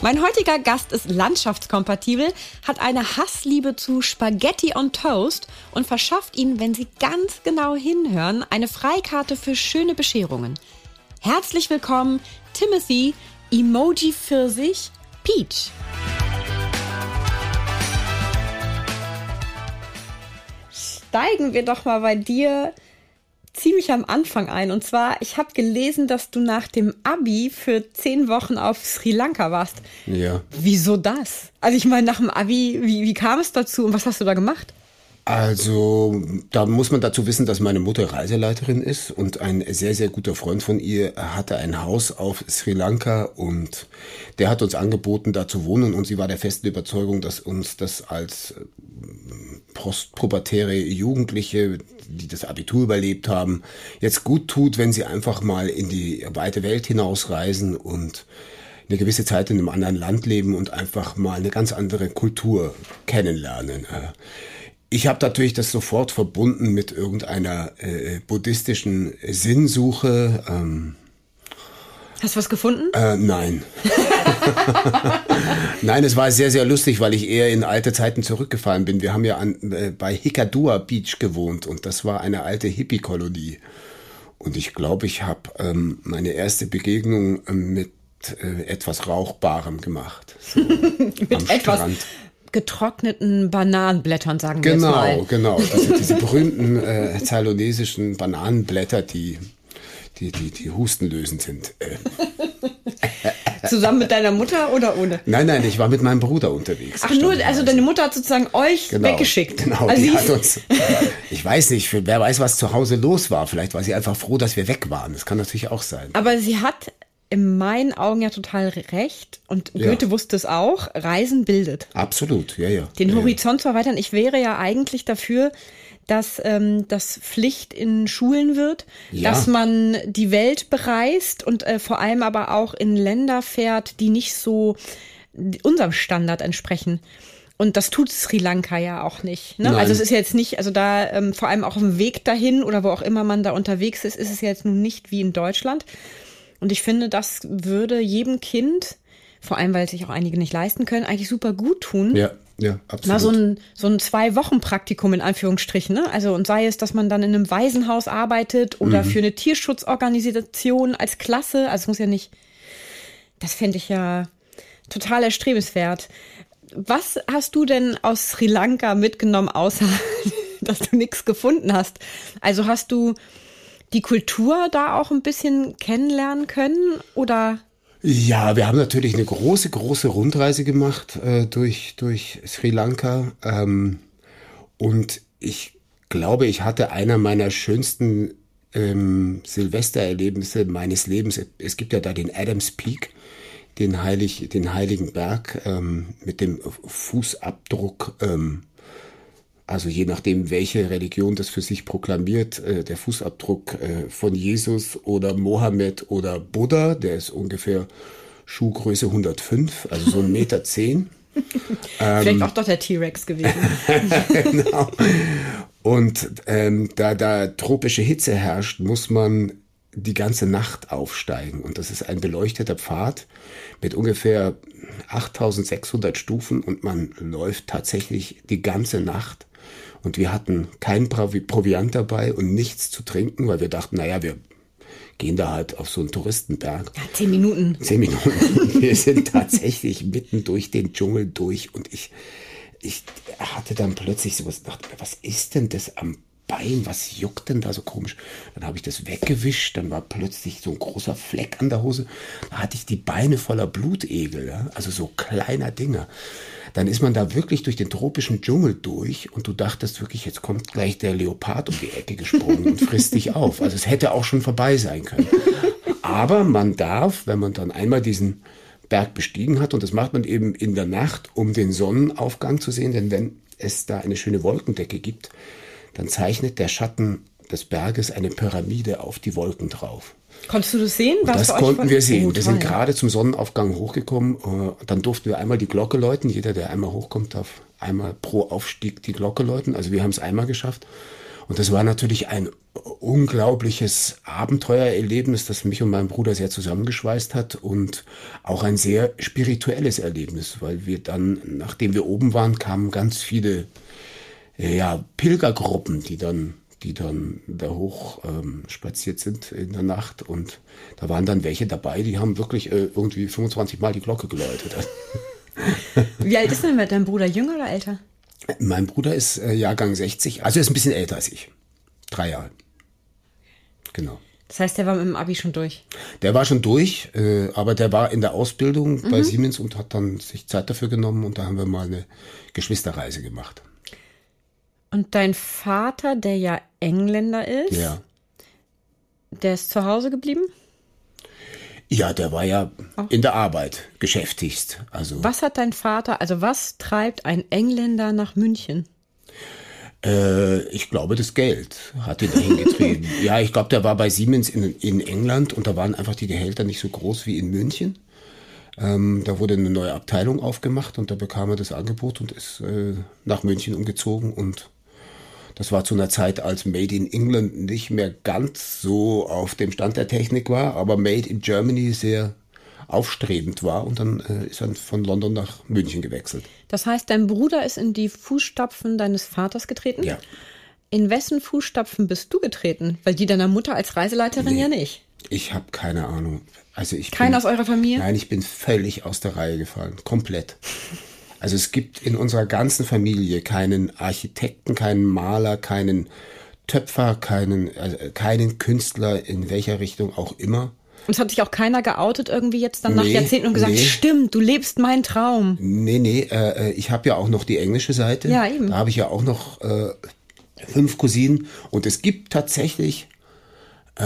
Mein heutiger Gast ist landschaftskompatibel, hat eine Hassliebe zu Spaghetti on Toast und verschafft Ihnen, wenn Sie ganz genau hinhören, eine Freikarte für schöne Bescherungen. Herzlich willkommen, Timothy Emoji Pfirsich Peach. Steigen wir doch mal bei dir ziemlich am Anfang ein. Und zwar, ich habe gelesen, dass du nach dem Abi für zehn Wochen auf Sri Lanka warst. Ja. Wieso das? Also ich meine, nach dem Abi, wie, wie kam es dazu und was hast du da gemacht? Also, da muss man dazu wissen, dass meine Mutter Reiseleiterin ist und ein sehr, sehr guter Freund von ihr hatte ein Haus auf Sri Lanka und der hat uns angeboten, da zu wohnen und sie war der festen Überzeugung, dass uns das als postpubertäre Jugendliche, die das Abitur überlebt haben, jetzt gut tut, wenn sie einfach mal in die weite Welt hinausreisen und eine gewisse Zeit in einem anderen Land leben und einfach mal eine ganz andere Kultur kennenlernen. Ich habe natürlich das sofort verbunden mit irgendeiner äh, buddhistischen Sinnsuche. Ähm, Hast du was gefunden? Äh, nein. nein, es war sehr, sehr lustig, weil ich eher in alte Zeiten zurückgefahren bin. Wir haben ja an, äh, bei Hikadua Beach gewohnt und das war eine alte Hippie-Kolonie. Und ich glaube, ich habe ähm, meine erste Begegnung ähm, mit äh, etwas Rauchbarem gemacht. So, mit etwas getrockneten Bananenblättern, sagen wir genau, jetzt mal. Genau, genau. Diese, diese berühmten äh, zailonesischen Bananenblätter, die, die, die, die hustenlösend sind. Äh. Zusammen mit deiner Mutter oder ohne? Nein, nein, ich war mit meinem Bruder unterwegs. Ach nur, also deine Mutter hat sozusagen euch genau, weggeschickt. Genau, also die hat uns, ich weiß nicht, wer weiß, was zu Hause los war. Vielleicht war sie einfach froh, dass wir weg waren. Das kann natürlich auch sein. Aber sie hat in meinen Augen ja total recht und Goethe ja. wusste es auch, Reisen bildet. Absolut, ja, ja. Den ja, Horizont zu erweitern. Ich wäre ja eigentlich dafür, dass ähm, das Pflicht in Schulen wird, ja. dass man die Welt bereist und äh, vor allem aber auch in Länder fährt, die nicht so unserem Standard entsprechen. Und das tut Sri Lanka ja auch nicht. Ne? Also es ist jetzt nicht, also da ähm, vor allem auch auf dem Weg dahin oder wo auch immer man da unterwegs ist, ist es jetzt nun nicht wie in Deutschland. Und ich finde, das würde jedem Kind, vor allem weil sich auch einige nicht leisten können, eigentlich super gut tun. Ja. Ja, absolut. Mal so ein, so ein Zwei-Wochen-Praktikum in Anführungsstrichen, ne? Also, und sei es, dass man dann in einem Waisenhaus arbeitet oder mhm. für eine Tierschutzorganisation als Klasse. Also, es muss ja nicht, das fände ich ja total erstrebenswert. Was hast du denn aus Sri Lanka mitgenommen, außer dass du nichts gefunden hast? Also, hast du die Kultur da auch ein bisschen kennenlernen können oder? Ja, wir haben natürlich eine große, große Rundreise gemacht äh, durch, durch Sri Lanka. Ähm, und ich glaube, ich hatte einer meiner schönsten ähm, Silvestererlebnisse meines Lebens. Es gibt ja da den Adams Peak, den, Heilig, den Heiligen Berg ähm, mit dem Fußabdruck ähm, also je nachdem, welche Religion das für sich proklamiert, äh, der Fußabdruck äh, von Jesus oder Mohammed oder Buddha, der ist ungefähr Schuhgröße 105, also so ein Meter zehn. Vielleicht ähm, auch doch der T-Rex gewesen. genau. Und ähm, da da tropische Hitze herrscht, muss man die ganze Nacht aufsteigen. Und das ist ein beleuchteter Pfad mit ungefähr 8600 Stufen und man läuft tatsächlich die ganze Nacht und wir hatten kein Proviant dabei und nichts zu trinken, weil wir dachten, naja, wir gehen da halt auf so einen Touristenberg. Ja, zehn Minuten. Zehn Minuten. Wir sind tatsächlich mitten durch den Dschungel durch und ich, ich hatte dann plötzlich sowas, dachte, was ist denn das am Bein, was juckt denn da so komisch? Dann habe ich das weggewischt, dann war plötzlich so ein großer Fleck an der Hose. Da hatte ich die Beine voller Blutegel, ja? also so kleiner Dinger dann ist man da wirklich durch den tropischen Dschungel durch und du dachtest wirklich, jetzt kommt gleich der Leopard um die Ecke gesprungen und frisst dich auf. Also es hätte auch schon vorbei sein können. Aber man darf, wenn man dann einmal diesen Berg bestiegen hat. Und das macht man eben in der Nacht, um den Sonnenaufgang zu sehen. Denn wenn es da eine schöne Wolkendecke gibt, dann zeichnet der Schatten des Berges eine Pyramide auf die Wolken drauf. Konntest du das sehen? das konnten wir sehen. wir sind gerade zum Sonnenaufgang hochgekommen. Äh, dann durften wir einmal die Glocke läuten. Jeder, der einmal hochkommt, darf einmal pro Aufstieg die Glocke läuten. Also wir haben es einmal geschafft. Und das war natürlich ein unglaubliches Abenteuererlebnis, das mich und meinen Bruder sehr zusammengeschweißt hat und auch ein sehr spirituelles Erlebnis, weil wir dann, nachdem wir oben waren, kamen ganz viele ja, Pilgergruppen, die dann die dann da hoch ähm, spaziert sind in der Nacht. Und da waren dann welche dabei, die haben wirklich äh, irgendwie 25 Mal die Glocke geläutet. Wie alt ist denn dein Bruder, jünger oder älter? Mein Bruder ist äh, Jahrgang 60, also er ist ein bisschen älter als ich. Drei Jahre. Genau. Das heißt, der war mit dem Abi schon durch? Der war schon durch, äh, aber der war in der Ausbildung mhm. bei Siemens und hat dann sich Zeit dafür genommen und da haben wir mal eine Geschwisterreise gemacht. Und dein Vater, der ja Engländer ist, ja. der ist zu Hause geblieben? Ja, der war ja oh. in der Arbeit geschäftigst. Also was hat dein Vater, also was treibt ein Engländer nach München? Äh, ich glaube, das Geld hat ihn dahin getrieben. ja, ich glaube, der war bei Siemens in, in England und da waren einfach die Gehälter nicht so groß wie in München. Ähm, da wurde eine neue Abteilung aufgemacht und da bekam er das Angebot und ist äh, nach München umgezogen und das war zu einer Zeit, als Made in England nicht mehr ganz so auf dem Stand der Technik war, aber Made in Germany sehr aufstrebend war und dann äh, ist er von London nach München gewechselt. Das heißt, dein Bruder ist in die Fußstapfen deines Vaters getreten? Ja. In wessen Fußstapfen bist du getreten? Weil die deiner Mutter als Reiseleiterin nee, ja nicht. Ich habe keine Ahnung. Also ich Keiner aus eurer Familie? Nein, ich bin völlig aus der Reihe gefallen. Komplett. Also es gibt in unserer ganzen Familie keinen Architekten, keinen Maler, keinen Töpfer, keinen, äh, keinen Künstler in welcher Richtung auch immer. Und es hat sich auch keiner geoutet irgendwie jetzt dann nach nee, Jahrzehnten und gesagt, nee. stimmt, du lebst meinen Traum. Nee, nee, äh, äh, ich habe ja auch noch die englische Seite. Ja, eben. Da habe ich ja auch noch äh, fünf Cousinen. Und es gibt tatsächlich äh,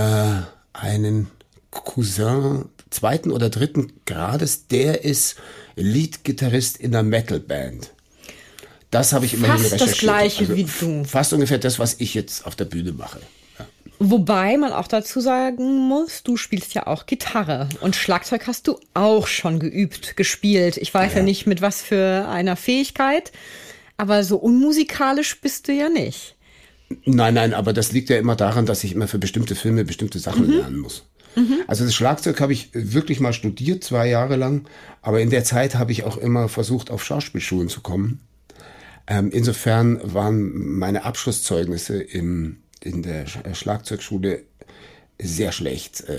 einen Cousin zweiten oder dritten Grades, der ist Lead-Gitarrist in einer Metal-Band. Das habe ich immerhin fast recherchiert. das gleiche also wie du. Fast ungefähr das, was ich jetzt auf der Bühne mache. Ja. Wobei man auch dazu sagen muss, du spielst ja auch Gitarre und Schlagzeug hast du auch schon geübt, gespielt. Ich weiß ja, ja nicht mit was für einer Fähigkeit, aber so unmusikalisch bist du ja nicht. Nein, nein, aber das liegt ja immer daran, dass ich immer für bestimmte Filme bestimmte Sachen mhm. lernen muss. Mhm. Also das Schlagzeug habe ich wirklich mal studiert, zwei Jahre lang. Aber in der Zeit habe ich auch immer versucht, auf Schauspielschulen zu kommen. Ähm, insofern waren meine Abschlusszeugnisse im, in der Schlagzeugschule sehr schlecht. Äh,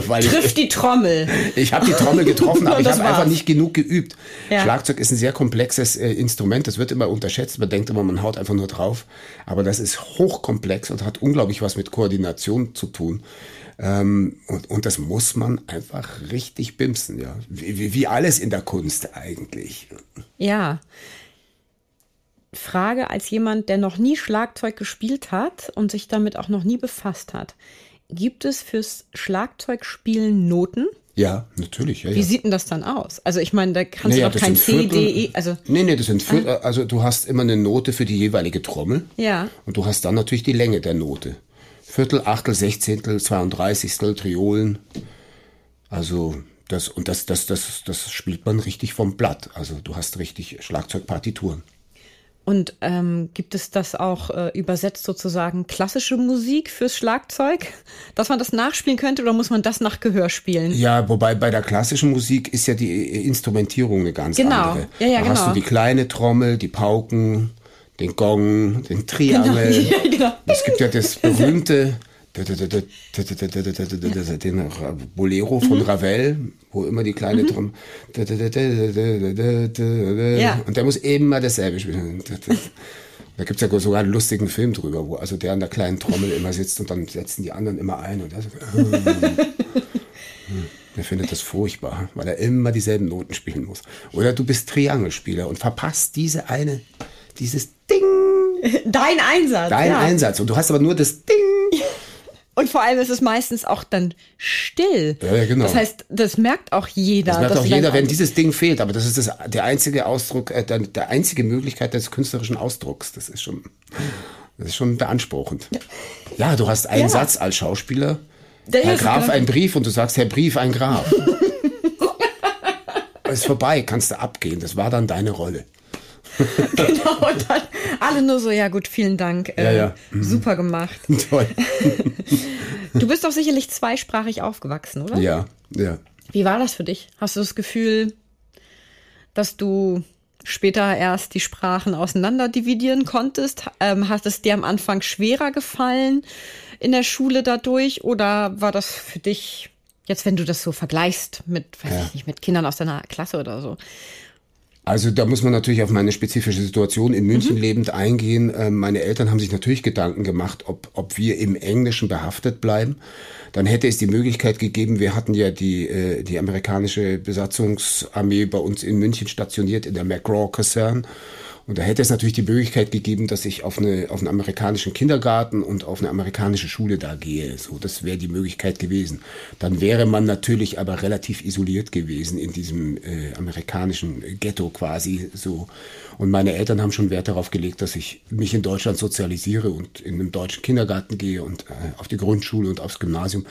weil Trifft ich, die Trommel. Ich habe die Trommel getroffen, aber ich habe einfach nicht genug geübt. Ja. Schlagzeug ist ein sehr komplexes äh, Instrument. Das wird immer unterschätzt. Man denkt immer, man haut einfach nur drauf. Aber das ist hochkomplex und hat unglaublich was mit Koordination zu tun. Ähm, und, und das muss man einfach richtig bimsen, ja. Wie, wie alles in der Kunst eigentlich. Ja. Frage als jemand, der noch nie Schlagzeug gespielt hat und sich damit auch noch nie befasst hat. Gibt es fürs Schlagzeugspielen Noten? Ja, natürlich. Ja, Wie ja. sieht denn das dann aus? Also ich meine, da kannst naja, du doch kein C, D, E, also... Nee, nee, das sind Viertel, ah. also du hast immer eine Note für die jeweilige Trommel. Ja. Und du hast dann natürlich die Länge der Note. Viertel, Achtel, Sechzehntel, Zweiunddreißigstel, Triolen. Also das und das, das, das, das spielt man richtig vom Blatt. Also du hast richtig Schlagzeugpartituren. Und ähm, gibt es das auch äh, übersetzt sozusagen klassische Musik fürs Schlagzeug, dass man das nachspielen könnte oder muss man das nach Gehör spielen? Ja, wobei bei der klassischen Musik ist ja die Instrumentierung eine ganz genau. andere. Ja, ja, da genau. hast du die kleine Trommel, die Pauken, den Gong, den Triangel. Genau. Ja, genau. Es gibt ja das berühmte den Bolero von mhm. Ravel, wo immer die kleine mhm. Trommel ja. und der muss immer dasselbe spielen. Da gibt es ja sogar einen lustigen Film drüber, wo also der an der kleinen Trommel immer sitzt und dann setzen die anderen immer ein und der, so, der findet das furchtbar, weil er immer dieselben Noten spielen muss. Oder du bist Triangelspieler und verpasst diese eine, dieses Ding. Dein Einsatz. Dein ja. Einsatz. Und du hast aber nur das Ding. Und vor allem ist es meistens auch dann still. Ja, ja, genau. Das heißt, das merkt auch jeder. Das merkt auch jeder, wenn dieses Ding fehlt. Aber das ist das, der einzige Ausdruck, äh, der, der einzige Möglichkeit des künstlerischen Ausdrucks. Das ist schon, das ist schon beanspruchend. Ja, du hast einen Ja. Satz als Schauspieler. Der Herr Graf, ein Brief und du sagst, Herr Brief, ein Graf. ist vorbei, kannst du abgehen. Das war dann deine Rolle. Genau, und dann alle nur so, ja gut, vielen Dank. Äh, Ja, ja. Super gemacht. Toll. Du bist doch sicherlich zweisprachig aufgewachsen, oder? Ja, ja. Wie war das für dich? Hast du das Gefühl, dass du später erst die Sprachen auseinander dividieren konntest? Ähm, hat es dir am Anfang schwerer gefallen in der Schule dadurch oder war das für dich jetzt, wenn du das so vergleichst mit, weiß Ja. ich nicht, mit Kindern aus deiner Klasse oder so? Also da muss man natürlich auf meine spezifische Situation in Mhm. München lebend eingehen. Ähm, Meine Eltern haben sich natürlich Gedanken gemacht, ob, ob wir im Englischen behaftet bleiben. Dann hätte es die Möglichkeit gegeben, wir hatten ja die, äh, die amerikanische Besatzungsarmee bei uns in München stationiert, in der McGraw-Kaserne. Und da hätte es natürlich die Möglichkeit gegeben, dass ich auf, eine, auf einen amerikanischen Kindergarten und auf eine amerikanische Schule da gehe. So, das wäre die Möglichkeit gewesen. Dann wäre man natürlich aber relativ isoliert gewesen in diesem äh, amerikanischen Ghetto quasi so. Und meine Eltern haben schon Wert darauf gelegt, dass ich mich in Deutschland sozialisiere und in einen deutschen Kindergarten gehe und äh, auf die Grundschule und aufs Gymnasium.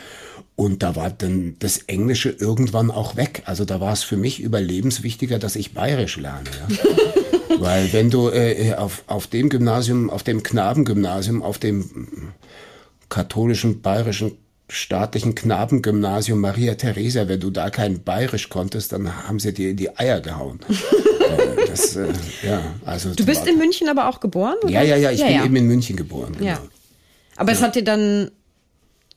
Und da war dann das Englische irgendwann auch weg. Also da war es für mich überlebenswichtiger, dass ich Bayerisch lerne. Ja. Weil wenn du äh, auf, auf dem Gymnasium, auf dem Knabengymnasium, auf dem katholischen, bayerischen, staatlichen Knabengymnasium Maria Theresia, wenn du da kein Bayerisch konntest, dann haben sie dir in die Eier gehauen. äh, das, äh, ja, also Du bist in München aber auch geboren? Oder? Ja, ja, ja, ich bin eben in München geboren. Genau. Ja. Aber es hat dir dann,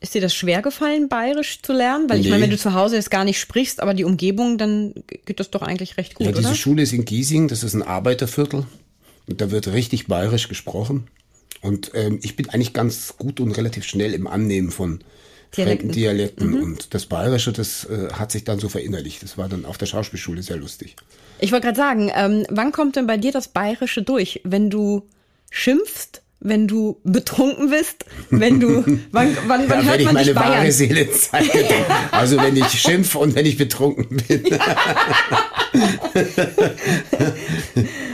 ist dir das schwer gefallen, Bayerisch zu lernen? Weil ich Nee. meine, wenn du zu Hause jetzt gar nicht sprichst, aber die Umgebung, dann geht das doch eigentlich recht gut, Ja, diese oder? Schule ist in Giesing, das ist ein Arbeiterviertel. Und da wird richtig bayerisch gesprochen. Und ähm, ich bin eigentlich ganz gut und relativ schnell im Annehmen von Dialekten. fremden Dialekten. Und das Bayerische, das äh, hat sich dann so verinnerlicht. Das war dann auf der Schauspielschule sehr lustig. Ich wollte gerade sagen, ähm, wann kommt denn bei dir das Bayerische durch? Wenn du schimpfst, wenn du betrunken bist, wenn du, wann, wann, wann Ja, hört wenn ich man meine dich wahre? Seele zeige. Also wenn ich schimpf und wenn ich betrunken bin.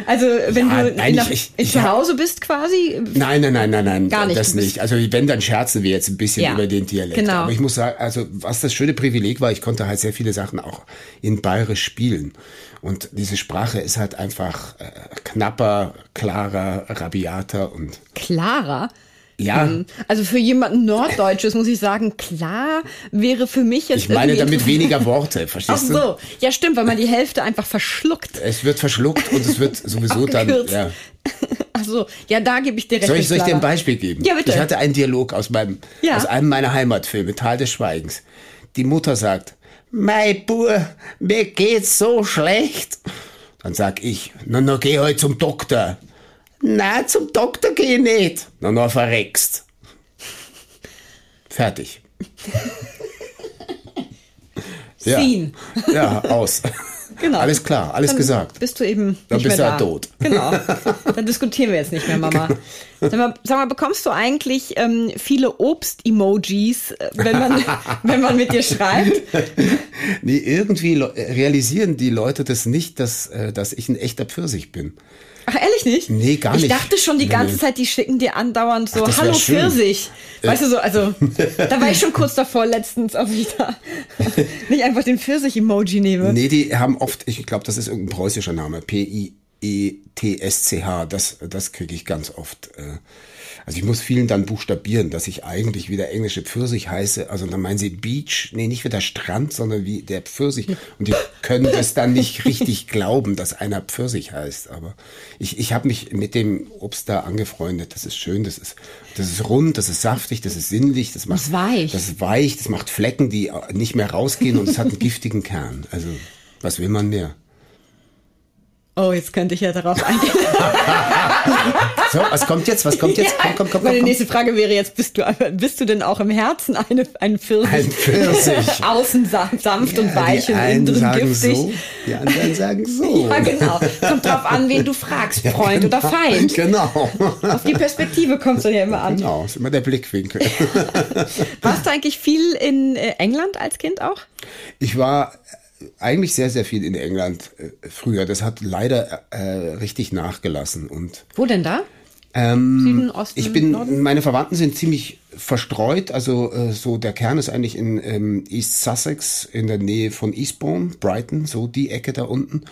Also wenn Ja, du nein, nach, ich- ich zu Hause bist quasi, Nein, nein, nein, nein, nein. Gar nicht, Das nicht. Also wenn, dann scherzen wir jetzt ein bisschen Ja, über den Dialekt. genau. Aber ich muss sagen, also was das schöne Privileg war, ich konnte halt sehr viele Sachen auch in Bayerisch spielen. Und diese Sprache ist halt einfach äh, knapper, klarer, rabiater und klarer. ja. Also für jemanden Norddeutsches muss ich sagen, klar wäre für mich jetzt Ich meine damit weniger Worte, Ach verstehst du? so, ja stimmt, weil man die Hälfte einfach verschluckt. Es wird verschluckt und es wird sowieso dann. Ja. Ach so, ja, da gebe ich dir recht. Soll ich, soll ich dir ein. Beispiel geben? Ja, bitte. Ich hatte einen Dialog aus, meinem, Ja. aus einem meiner Heimatfilme, Tal des Schweigens. Die Mutter sagt, Mei Bur, mir geht's so schlecht. Dann sag ich, na, na, geh halt zum Doktor. Na, zum Doktor geh ich nicht. Na, na, verreckst. Fertig. Ja. Scene. Ja, aus. Genau. Alles klar, alles Dann gesagt. Bist du eben Dann bist mehr du da. ja tot. Genau. Dann diskutieren wir jetzt nicht mehr, Mama. Sag mal, sag mal bekommst du eigentlich ähm, viele Obst-Emojis, äh, wenn man, wenn man mit dir schreibt? Nee, irgendwie realisieren die Leute das nicht, dass, äh, dass ich ein echter Pfirsich bin. Ach, ehrlich nicht? Nee, gar Ich nicht. dachte schon die ganze nee. Zeit, die schicken dir andauernd so, Ach, hallo schön. Pfirsich. Weißt du so, also, da war ich schon kurz davor letztens, ob ich da nicht einfach den Pfirsich-Emoji nehme. Nee, die haben oft, ich glaube, das ist irgendein preußischer Name, P-I-E-T-S-C-H, das, das kriege ich ganz oft. äh. Also ich muss vielen dann buchstabieren, dass ich eigentlich wie der englische Pfirsich heiße. Also dann meinen sie Beach, nee, nicht wie der Strand, sondern wie der Pfirsich. Und die können das dann nicht richtig glauben, dass einer Pfirsich heißt. Aber ich, ich habe mich mit dem Obst da angefreundet. Das ist schön, das ist, das ist rund, das ist saftig, das ist sinnlich, das macht ist weich. Das ist weich, das macht Flecken, die nicht mehr rausgehen und es hat einen giftigen Kern. Also was will man mehr? Oh, jetzt könnte ich ja darauf eingehen. so, was kommt jetzt? Was kommt jetzt? Komm, komm, komm, Meine komm. nächste Frage wäre jetzt, bist du, bist du denn auch im Herzen eine, ein Pfirsich? Ein Pfirsich. Außen sanft ja, und weich und innen drin giftig. So, die anderen sagen so. ja, genau. Kommt drauf an, wen du fragst, Freund ja, genau. oder Feind. Genau. Auf die Perspektive kommst du ja immer an. Genau, ist immer der Blickwinkel. Warst du eigentlich viel in äh, England als Kind auch? Ich war eigentlich sehr, sehr viel in England äh, früher. Das hat leider äh, richtig nachgelassen. Und, Wo denn da? Ähm, Süden, Osten, ich bin, Norden? meine Verwandten sind ziemlich verstreut. Also äh, so der Kern ist eigentlich in ähm, East Sussex in der Nähe von Eastbourne, Brighton, so die Ecke da unten.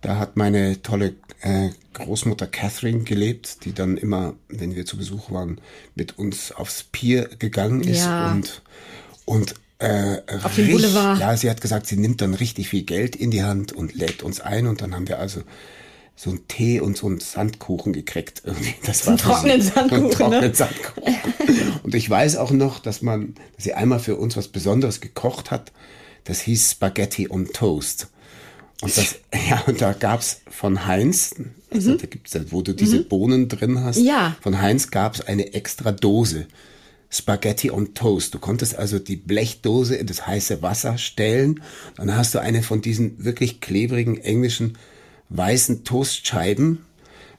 Da hat meine tolle äh, Großmutter Catherine gelebt, die dann immer, wenn wir zu Besuch waren, mit uns aufs Pier gegangen ist ja. und und äh, Auf dem Boulevard. Ja, sie hat gesagt, sie nimmt dann richtig viel Geld in die Hand und lädt uns ein und dann haben wir also so einen Tee und so einen Sandkuchen gekriegt. Das war einen trockenen Sandkuchen. Einen trockenen ne? Sandkuchen. und ich weiß auch noch, dass man, dass sie einmal für uns was Besonderes gekocht hat. Das hieß Spaghetti on Toast. Und das, ja, und da gab's von Heinz, also mhm. da gibt's, wo du diese mhm. Bohnen drin hast, ja. von Heinz gab's eine extra Dose. Spaghetti on Toast. Du konntest also die Blechdose in das heiße Wasser stellen. Dann hast du eine von diesen wirklich klebrigen englischen weißen Toastscheiben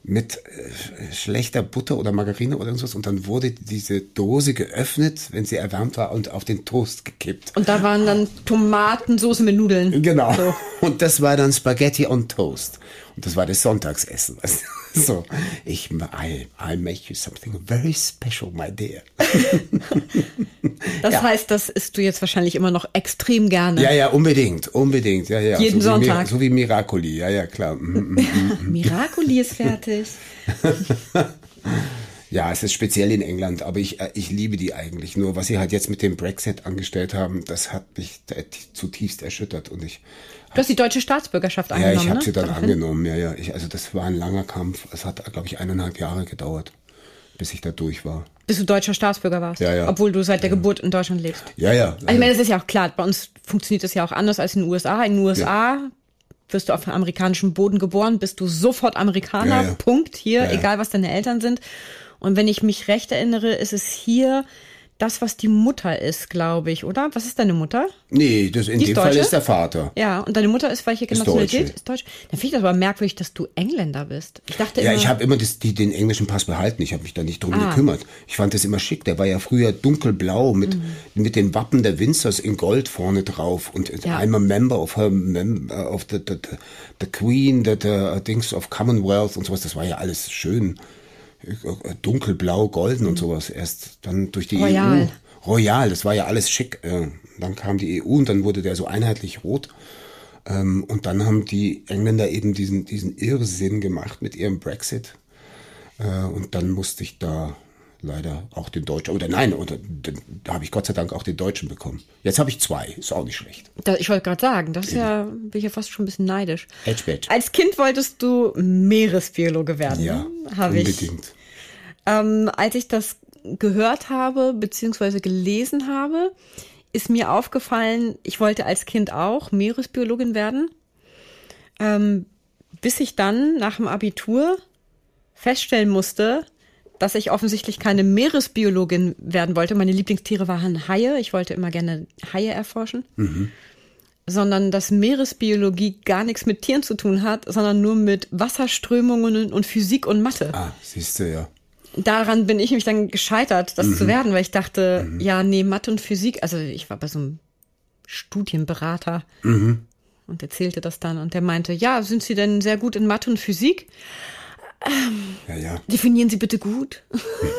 mit äh, schlechter Butter oder Margarine oder irgendwas und dann wurde diese Dose geöffnet, wenn sie erwärmt war und auf den Toast gekippt. Und da waren dann Tomatensauce mit Nudeln. Genau. So. Und das war dann Spaghetti on Toast. Und das war das Sonntagsessen. So, ich, I, I make you something very special, my dear. das ja. heißt, das isst du jetzt wahrscheinlich immer noch extrem gerne. Ja, ja, unbedingt, unbedingt, ja, ja. Jeden so Sonntag. Wie, so wie Miracoli, ja, ja, klar. Mm, mm, mm, Miracoli ist fertig. ja, es ist speziell in England, aber ich, äh, ich liebe die eigentlich. Nur was sie halt jetzt mit dem Brexit angestellt haben, das hat mich zutiefst erschüttert und ich Du hast die deutsche Staatsbürgerschaft angenommen. Ja, ich habe ne? sie dann Daraufhin? angenommen. Ja, ja. Ich, also das war ein langer Kampf. Es hat, glaube ich, eineinhalb Jahre gedauert, bis ich da durch war. Bis du deutscher Staatsbürger warst. Ja, ja. Obwohl du seit der ja. Geburt in Deutschland lebst. Ja, ja. Also ich meine, das ist ja auch klar. Bei uns funktioniert das ja auch anders als in den USA. In den USA ja. wirst du auf amerikanischem Boden geboren, bist du sofort Amerikaner. Punkt. Hier, egal was deine Eltern sind. Und wenn ich mich recht erinnere, ist es hier das, was die Mutter ist, glaube ich, oder? Was ist deine Mutter? Nee, das in die dem Fall ist der Vater. Ja, und deine Mutter ist welche Nationalität? Ist Deutsch. Dann finde ich das aber merkwürdig, dass du Engländer bist. Ich dachte Ja, immer, ich habe immer das, die, den englischen Pass behalten. Ich habe mich da nicht drum ah. gekümmert. Ich fand das immer schick. Der war ja früher dunkelblau mit, mhm. mit den Wappen der Windsors in Gold vorne drauf und ja. I'm a member of her, mem of the, the, the Queen, the, the Dings of Commonwealth und sowas. Das war ja alles schön dunkelblau, golden und sowas. Erst dann durch die Royal. EU. Royal, das war ja alles schick. Äh, dann kam die EU und dann wurde der so einheitlich rot. Ähm, und dann haben die Engländer eben diesen, diesen Irrsinn gemacht mit ihrem Brexit. Äh, und dann musste ich da leider auch den Deutschen, oder nein, oder, da habe ich Gott sei Dank auch den Deutschen bekommen. Jetzt habe ich zwei, ist auch nicht schlecht. Da, ich wollte gerade sagen, das ist ja, bin ich ja fast schon ein bisschen neidisch. Edge, edge. Als Kind wolltest du Meeresbiologe werden. Ja, habe unbedingt. Ich, ähm, als ich das gehört habe, beziehungsweise gelesen habe, ist mir aufgefallen, ich wollte als Kind auch Meeresbiologin werden, ähm, bis ich dann nach dem Abitur feststellen musste, dass ich offensichtlich keine Meeresbiologin werden wollte. Meine Lieblingstiere waren Haie. Ich wollte immer gerne Haie erforschen. Mhm. Sondern dass Meeresbiologie gar nichts mit Tieren zu tun hat, sondern nur mit Wasserströmungen und Physik und Mathe. Ah, siehst du ja. Daran bin ich mich dann gescheitert, das mhm. zu werden, weil ich dachte, mhm. ja, nee, Mathe und Physik, also ich war bei so einem Studienberater mhm. und erzählte das dann und der meinte, ja, sind Sie denn sehr gut in Mathe und Physik? Ähm, ja, ja. Definieren Sie bitte gut.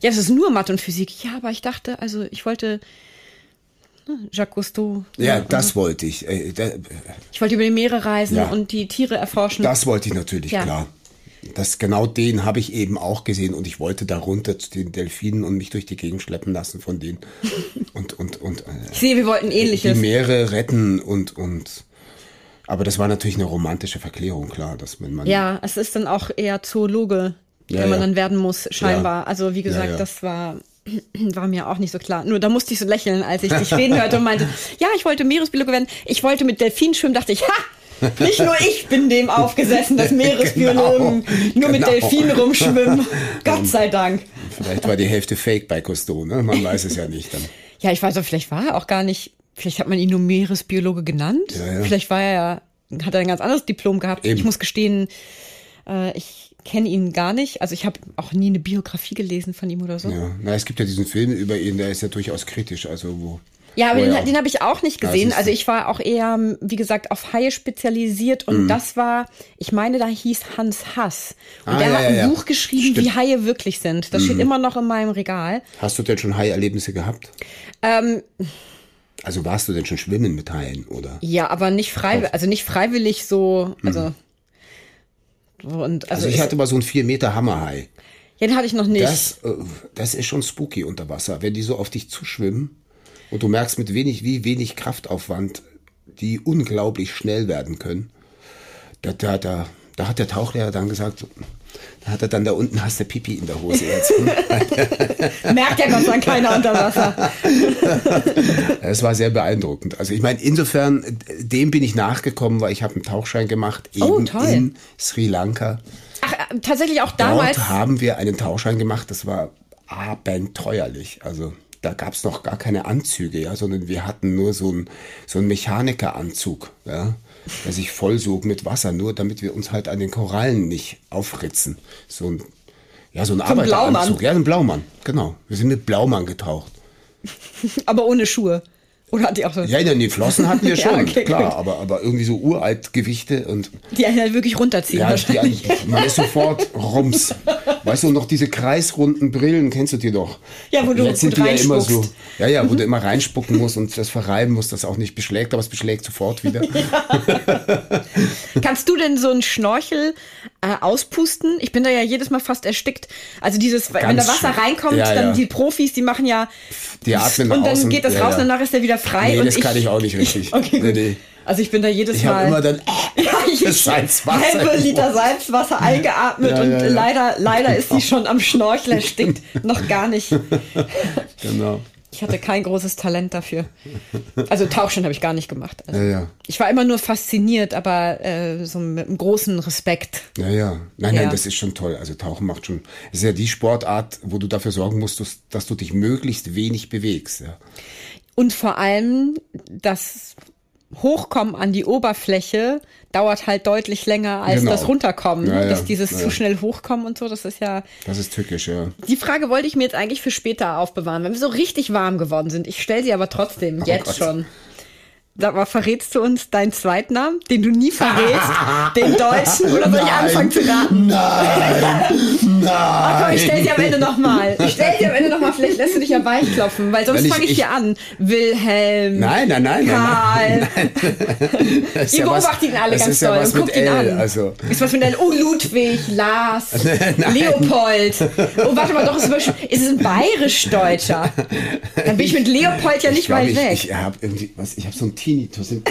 ja, es ist nur Mathe und Physik. Ja, aber ich dachte, also ich wollte ne, Jacques Cousteau. Ja, ja das wollte ich. Äh, ich wollte über die Meere reisen ja. und die Tiere erforschen. Das wollte ich natürlich, ja. klar. Das, genau den habe ich eben auch gesehen und ich wollte da runter zu den Delfinen und mich durch die Gegend schleppen lassen von denen. Und, und, und, äh, ich sehe, wir wollten ähnliches. Die Meere retten und, und aber das war natürlich eine romantische Verklärung, klar, dass wenn man. Ja, es ist dann auch eher Zoologe, ja, wenn man ja. dann werden muss, scheinbar. Ja. Also wie gesagt, das war war mir auch nicht so klar. Nur da musste ich so lächeln, als ich dich reden hörte und meinte, ja, ich wollte Meeresbiologe werden. Ich wollte mit Delfinen schwimmen, dachte ich, ha, Nicht nur ich bin dem aufgesessen, dass Meeresbiologen genau, nur mit genau. Delfinen rumschwimmen. Gott sei Dank. Vielleicht war die Hälfte Fake bei Cousteau, ne? Man weiß es ja nicht. Dann. Ja, ich weiß auch, vielleicht war er auch gar nicht, vielleicht hat man ihn nur Meeresbiologe genannt. Ja, ja. Vielleicht war er ja, hat er ein ganz anderes Diplom gehabt. Eben. Ich muss gestehen, äh, ich kenne ihn gar nicht. Also ich habe auch nie eine Biografie gelesen von ihm oder so. Ja, na, es gibt ja diesen Film über ihn, der ist ja durchaus kritisch, also wo ja, aber den, den habe ich auch nicht gesehen. Also ich war auch eher, wie gesagt, auf Haie spezialisiert und mhm. das war, ich meine, da hieß Hans Hass. Und ah, der ja, hat ein ja, Buch geschrieben, Stimmt. wie Haie wirklich sind. Das mhm. steht immer noch in meinem Regal. Hast du denn schon Haierlebnisse gehabt? Ähm, also warst du denn schon schwimmen mit Haien, oder? Ja, aber nicht freiwillig, also nicht freiwillig so, also. Mhm. Und, also, also ich hatte mal so einen 4 Meter Hammerhai. Ja, den hatte ich noch nicht. Das, äh, das ist schon spooky unter Wasser, wenn die so auf dich zuschwimmen. Und du merkst mit wenig, wie wenig Kraftaufwand die unglaublich schnell werden können. Da, da, da, da hat der Tauchlehrer dann gesagt, da hat er dann da unten hast du Pipi in der Hose jetzt. Merkt ja Gott sei Dank keiner unter Wasser. Es war sehr beeindruckend. Also ich meine, insofern, dem bin ich nachgekommen, weil ich habe einen Tauchschein gemacht oh, eben oh, in Sri Lanka. Ach, äh, tatsächlich auch damals. Dort haben wir einen Tauchschein gemacht, das war abenteuerlich. Also da gab es noch gar keine Anzüge, ja, sondern wir hatten nur so einen so einen Mechanikeranzug, ja, der sich vollsog mit Wasser, nur damit wir uns halt an den Korallen nicht aufritzen. So ein, ja, so ein Arbeiteranzug, ja, ein Blaumann, genau. Wir sind mit Blaumann getaucht. Aber ohne Schuhe. Oder hat die auch so? Ja, die Flossen hatten wir schon, ja, okay, klar, aber, aber irgendwie so uralt Gewichte und. Die einen halt wirklich runterziehen. Ja. Die, man ist sofort rums. Weißt du, noch diese kreisrunden Brillen kennst du dir doch. Ja, wo du Jetzt sind die ja immer so. Ja, ja, wo mhm. du immer reinspucken musst und das verreiben musst, das auch nicht beschlägt, aber es beschlägt sofort wieder. Ja. Kannst du denn so einen Schnorchel äh, auspusten? Ich bin da ja jedes Mal fast erstickt. Also dieses, Ganz wenn da Wasser reinkommt, ja, dann die Profis, die machen ja. Die atmen Und dann geht das raus und danach ist der wieder frei. Nee, und das ich, kann ich auch nicht richtig. okay, gut. Nee, nee. Also ich bin da jedes ich Mal. Ich habe immer dann äh, ja, ich, Salzwasser. Halbe Liter Salzwasser eingeatmet ja, und ja, leider, leider ist sie schon am Schnorchel erstickt. Noch gar nicht. Genau. Ich hatte kein großes Talent dafür. Also Tauchschein habe ich gar nicht gemacht. Also ja, ja. Ich war immer nur fasziniert, aber äh, so mit einem großen Respekt. Ja, ja. Nein, ja. nein, das ist schon toll. Also Tauchen macht schon. Das ist ja die Sportart, wo du dafür sorgen musst, dass, dass du dich möglichst wenig bewegst. Ja. Und vor allem das Hochkommen an die Oberfläche dauert halt deutlich länger als genau. das Runterkommen. Ja, ja. Dass dieses ja. zu schnell hochkommen und so, das ist ja. Das ist tückisch, ja. Die Frage wollte ich mir jetzt eigentlich für später aufbewahren, wenn wir so richtig warm geworden sind. Ich stelle sie aber trotzdem oh jetzt Gott. schon. Sag mal, verrätst du uns deinen Zweitnamen, den du nie verrätst, den deutschen, oder soll ich anfangen zu raten? Nein, nein. Ach komm, ich stell dir am Ende nochmal. Ich stell dir am Ende nochmal, vielleicht lässt du dich ja weichklopfen, weil sonst fange ich, ich, dir an. Wilhelm. Nein, nein, nein. Karl. Nein, nein. Ihr beobachtet ihn alle ganz toll ja und guckt ihn an. Also. Ist was mit L. Oh, Ludwig, Lars, Leopold. Oh, warte mal, doch, ist, ist es ein bayerisch-deutscher? Dann bin ich mit Leopold ja nicht ich weit weg. Ich, ich habe irgendwie, was, ich habe so ein Tinnitus im.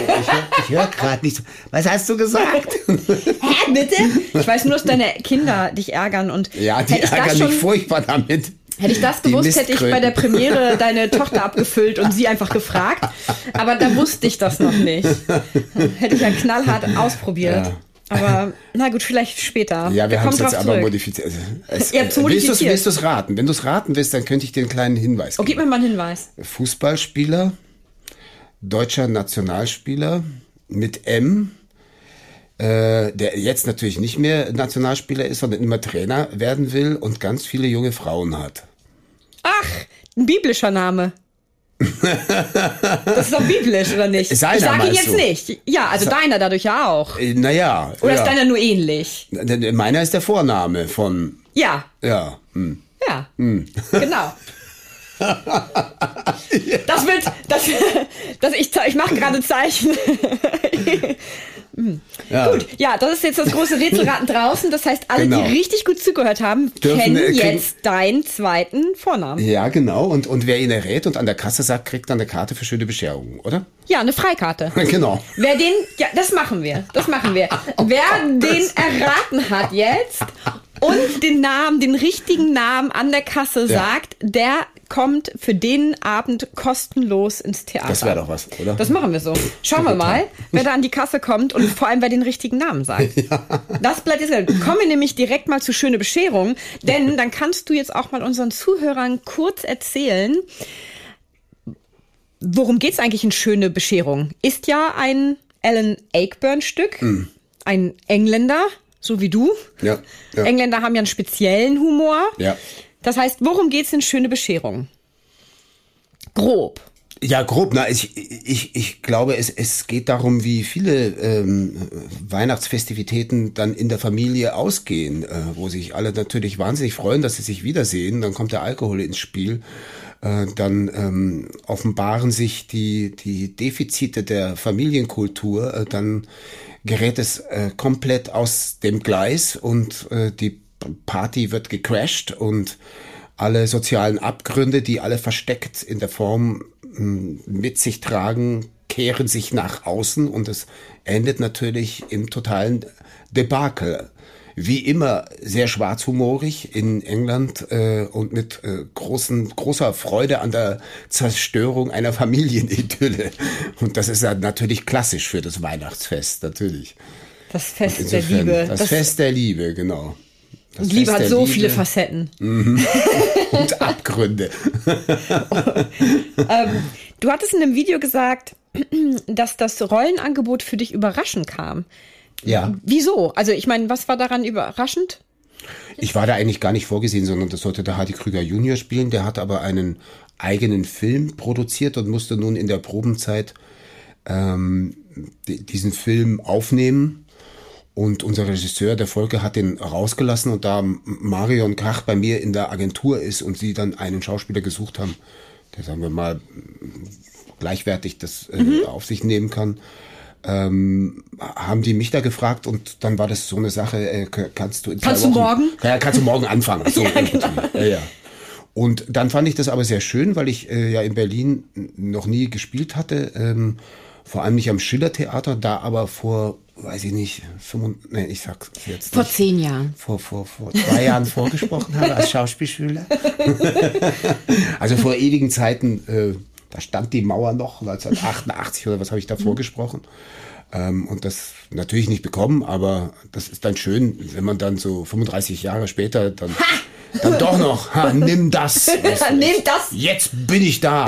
Ich höre hör gerade nicht. So. Was hast du gesagt? Hä, bitte? Ich weiß nur, dass deine Kinder dich ärgern und. Ja, die ärgern mich furchtbar damit. Hätte ich das gewusst, hätte ich bei der Premiere deine Tochter abgefüllt und sie einfach gefragt. Aber da wusste ich das noch nicht. Hätte ich ja knallhart ausprobiert. Ja. Aber na gut, vielleicht später. Ja, wir, wir haben es jetzt aber modifiziert. Es, Ihr habt's modifiziert. Willst du es raten? Wenn du es raten willst, dann könnte ich dir einen kleinen Hinweis geben. Oh, gib mir mal einen Hinweis. Fußballspieler deutscher Nationalspieler mit M, äh, der jetzt natürlich nicht mehr Nationalspieler ist, sondern immer Trainer werden will und ganz viele junge Frauen hat. Ach, ein biblischer Name. das ist doch biblisch, oder nicht? Seiner ich sage ihn jetzt du? nicht. Ja, also deiner dadurch ja auch. Äh, naja. Oder ja. ist deiner nur ähnlich? Meiner ist der Vorname von. Ja. Ja. Hm. Ja. Hm. Genau. Das wird, das, das ich, ich mache gerade Zeichen. Ja. Gut, ja, das ist jetzt das große Rätselraten draußen. Das heißt, alle, genau. die richtig gut zugehört haben, Dürfen, kennen äh, jetzt deinen zweiten Vornamen. Ja, genau. Und, und wer ihn errät und an der Kasse sagt, kriegt dann eine Karte für schöne Bescherungen, oder? Ja, eine Freikarte. Genau. Wer den, ja, das machen wir. Das machen wir. oh wer Gott, den erraten hat jetzt und den Namen, den richtigen Namen an der Kasse ja. sagt, der kommt für den Abend kostenlos ins Theater. Das wäre doch was, oder? Das machen wir so. Schauen wir mal, wer da an die Kasse kommt und vor allem, wer den richtigen Namen sagt. Ja. Das bleibt jetzt. Kommen wir nämlich direkt mal zu Schöne Bescherung, denn dann kannst du jetzt auch mal unseren Zuhörern kurz erzählen, worum geht es eigentlich in Schöne Bescherung? Ist ja ein Alan Ayckbourn-Stück, mm. ein Engländer, so wie du. Ja, ja. Engländer haben ja einen speziellen Humor. Ja. Das heißt, worum geht's in Schöne Bescherung? Grob. Ja, grob. Na, ich, ich, ich glaube, es, es geht darum, wie viele ähm, Weihnachtsfestivitäten dann in der Familie ausgehen, äh, wo sich alle natürlich wahnsinnig freuen, dass sie sich wiedersehen. Dann kommt der Alkohol ins Spiel. Äh, dann ähm, offenbaren sich die, die Defizite der Familienkultur. Äh, dann gerät es äh, komplett aus dem Gleis und äh, die Party wird gecrashed und alle sozialen Abgründe, die alle versteckt in der Form hm, mit sich tragen, kehren sich nach außen und es endet natürlich im totalen Debakel. Wie immer sehr schwarzhumorig in England äh, und mit äh, großen, großer Freude an der Zerstörung einer Familienidylle. Und das ist ja natürlich klassisch für das Weihnachtsfest, natürlich. Das Fest der Liebe. Das, das Fest der Liebe, genau. Das Liebe hat so Liebe. viele Facetten. Mhm. Und Abgründe. ähm, du hattest in einem Video gesagt, dass das Rollenangebot für dich überraschend kam. Ja. Wieso? Also ich meine, was war daran überraschend? Ich war da eigentlich gar nicht vorgesehen, sondern das sollte der Hardy Krüger Junior spielen. Der hat aber einen eigenen Film produziert und musste nun in der Probenzeit ähm, diesen Film aufnehmen und unser Regisseur, der Volker, hat den rausgelassen und da Marion Krach bei mir in der Agentur ist und sie dann einen Schauspieler gesucht haben, der, sagen wir mal, gleichwertig das äh, mhm. auf sich nehmen kann, ähm, haben die mich da gefragt und dann war das so eine Sache, äh, kannst du in Kannst du morgen? Ja, kannst du morgen anfangen. So ja, genau. ja, ja. Und dann fand ich das aber sehr schön, weil ich äh, ja in Berlin noch nie gespielt hatte, ähm, vor allem nicht am Schillertheater, da aber vor weiß ich nicht, 5, nee, ich sag's jetzt. Vor nicht, zehn Jahren. Vor, vor, vor zwei Jahren vorgesprochen habe als Schauspielschüler. also vor ewigen Zeiten, äh, da stand die Mauer noch, 1988 oder was habe ich da vorgesprochen. Ähm, und das natürlich nicht bekommen, aber das ist dann schön, wenn man dann so 35 Jahre später dann. Ha! Dann doch noch, ha, nimm das. nimm das. Jetzt bin ich da.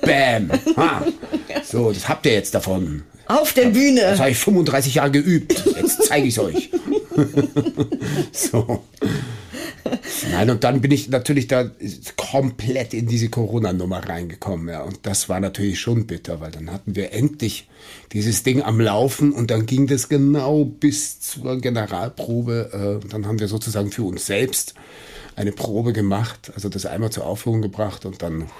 Bam. Ha. So, das habt ihr jetzt davon. Auf der Bühne. Das habe ich 35 Jahre geübt. Jetzt zeige ich es euch. so. Nein, und dann bin ich natürlich da komplett in diese Corona-Nummer reingekommen. Ja. Und das war natürlich schon bitter, weil dann hatten wir endlich dieses Ding am Laufen und dann ging das genau bis zur Generalprobe. Äh, dann haben wir sozusagen für uns selbst eine Probe gemacht, also das einmal zur Aufführung gebracht und dann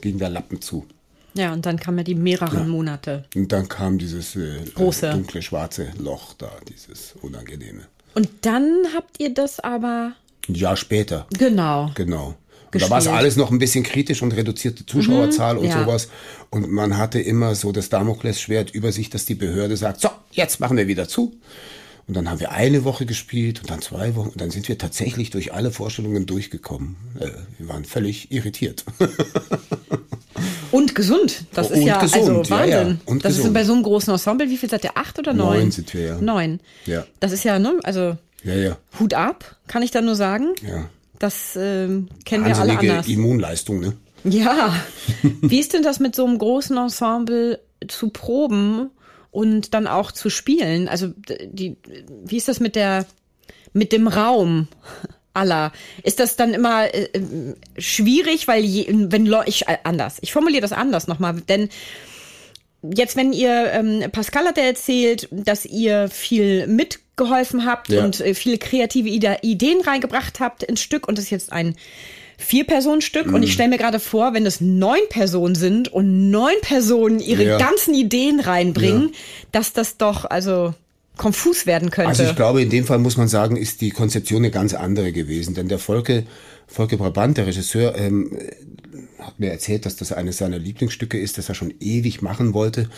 ging der Lappen zu. Ja, und dann kamen ja die mehreren ja. Monate. Und dann kam dieses äh, Große. dunkle schwarze Loch da, dieses unangenehme. Und dann habt ihr das aber. Ein Jahr später. Genau. Genau. Und da war es alles noch ein bisschen kritisch und reduzierte Zuschauerzahl mhm, und ja. sowas. Und man hatte immer so das Damoklesschwert über sich, dass die Behörde sagt, so, jetzt machen wir wieder zu. Und dann haben wir eine Woche gespielt und dann zwei Wochen und dann sind wir tatsächlich durch alle Vorstellungen durchgekommen. Äh, wir waren völlig irritiert. Und gesund. Das ist und ja gesund. also Wahnsinn. Ja, ja. Und das gesund. ist bei so einem großen Ensemble. Wie viel seid ihr? Acht oder neun? Neun sind wir, ja. Neun. Ja. Das ist ja, ne? Also ja, ja. Hut ab, kann ich da nur sagen. Ja. Das ähm, kennen wir alle anders. Immunleistung, ne? Ja. Wie ist denn das mit so einem großen Ensemble zu proben und dann auch zu spielen? Also die, wie ist das mit der mit dem Raum? Aller. Ist das dann immer äh, schwierig, weil je, wenn ich äh, anders, ich formuliere das anders nochmal, denn jetzt, wenn ihr, ähm, Pascal hat ja erzählt, dass ihr viel mitgeholfen habt ja. und äh, viele kreative Ide Ideen reingebracht habt ins Stück und das ist jetzt ein Vier-Personen-Stück mm. und ich mhm. stelle mir gerade vor, wenn es neun Personen sind und neun Personen ihre ja. ganzen Ideen reinbringen, ja. dass das doch, also konfus werden könnte. Also ich glaube, in dem Fall muss man sagen, ist die Konzeption eine ganz andere gewesen. Denn der Volke, Volke Brabant, der Regisseur, ähm, hat mir erzählt, dass das eines seiner Lieblingsstücke ist, das er schon ewig machen wollte.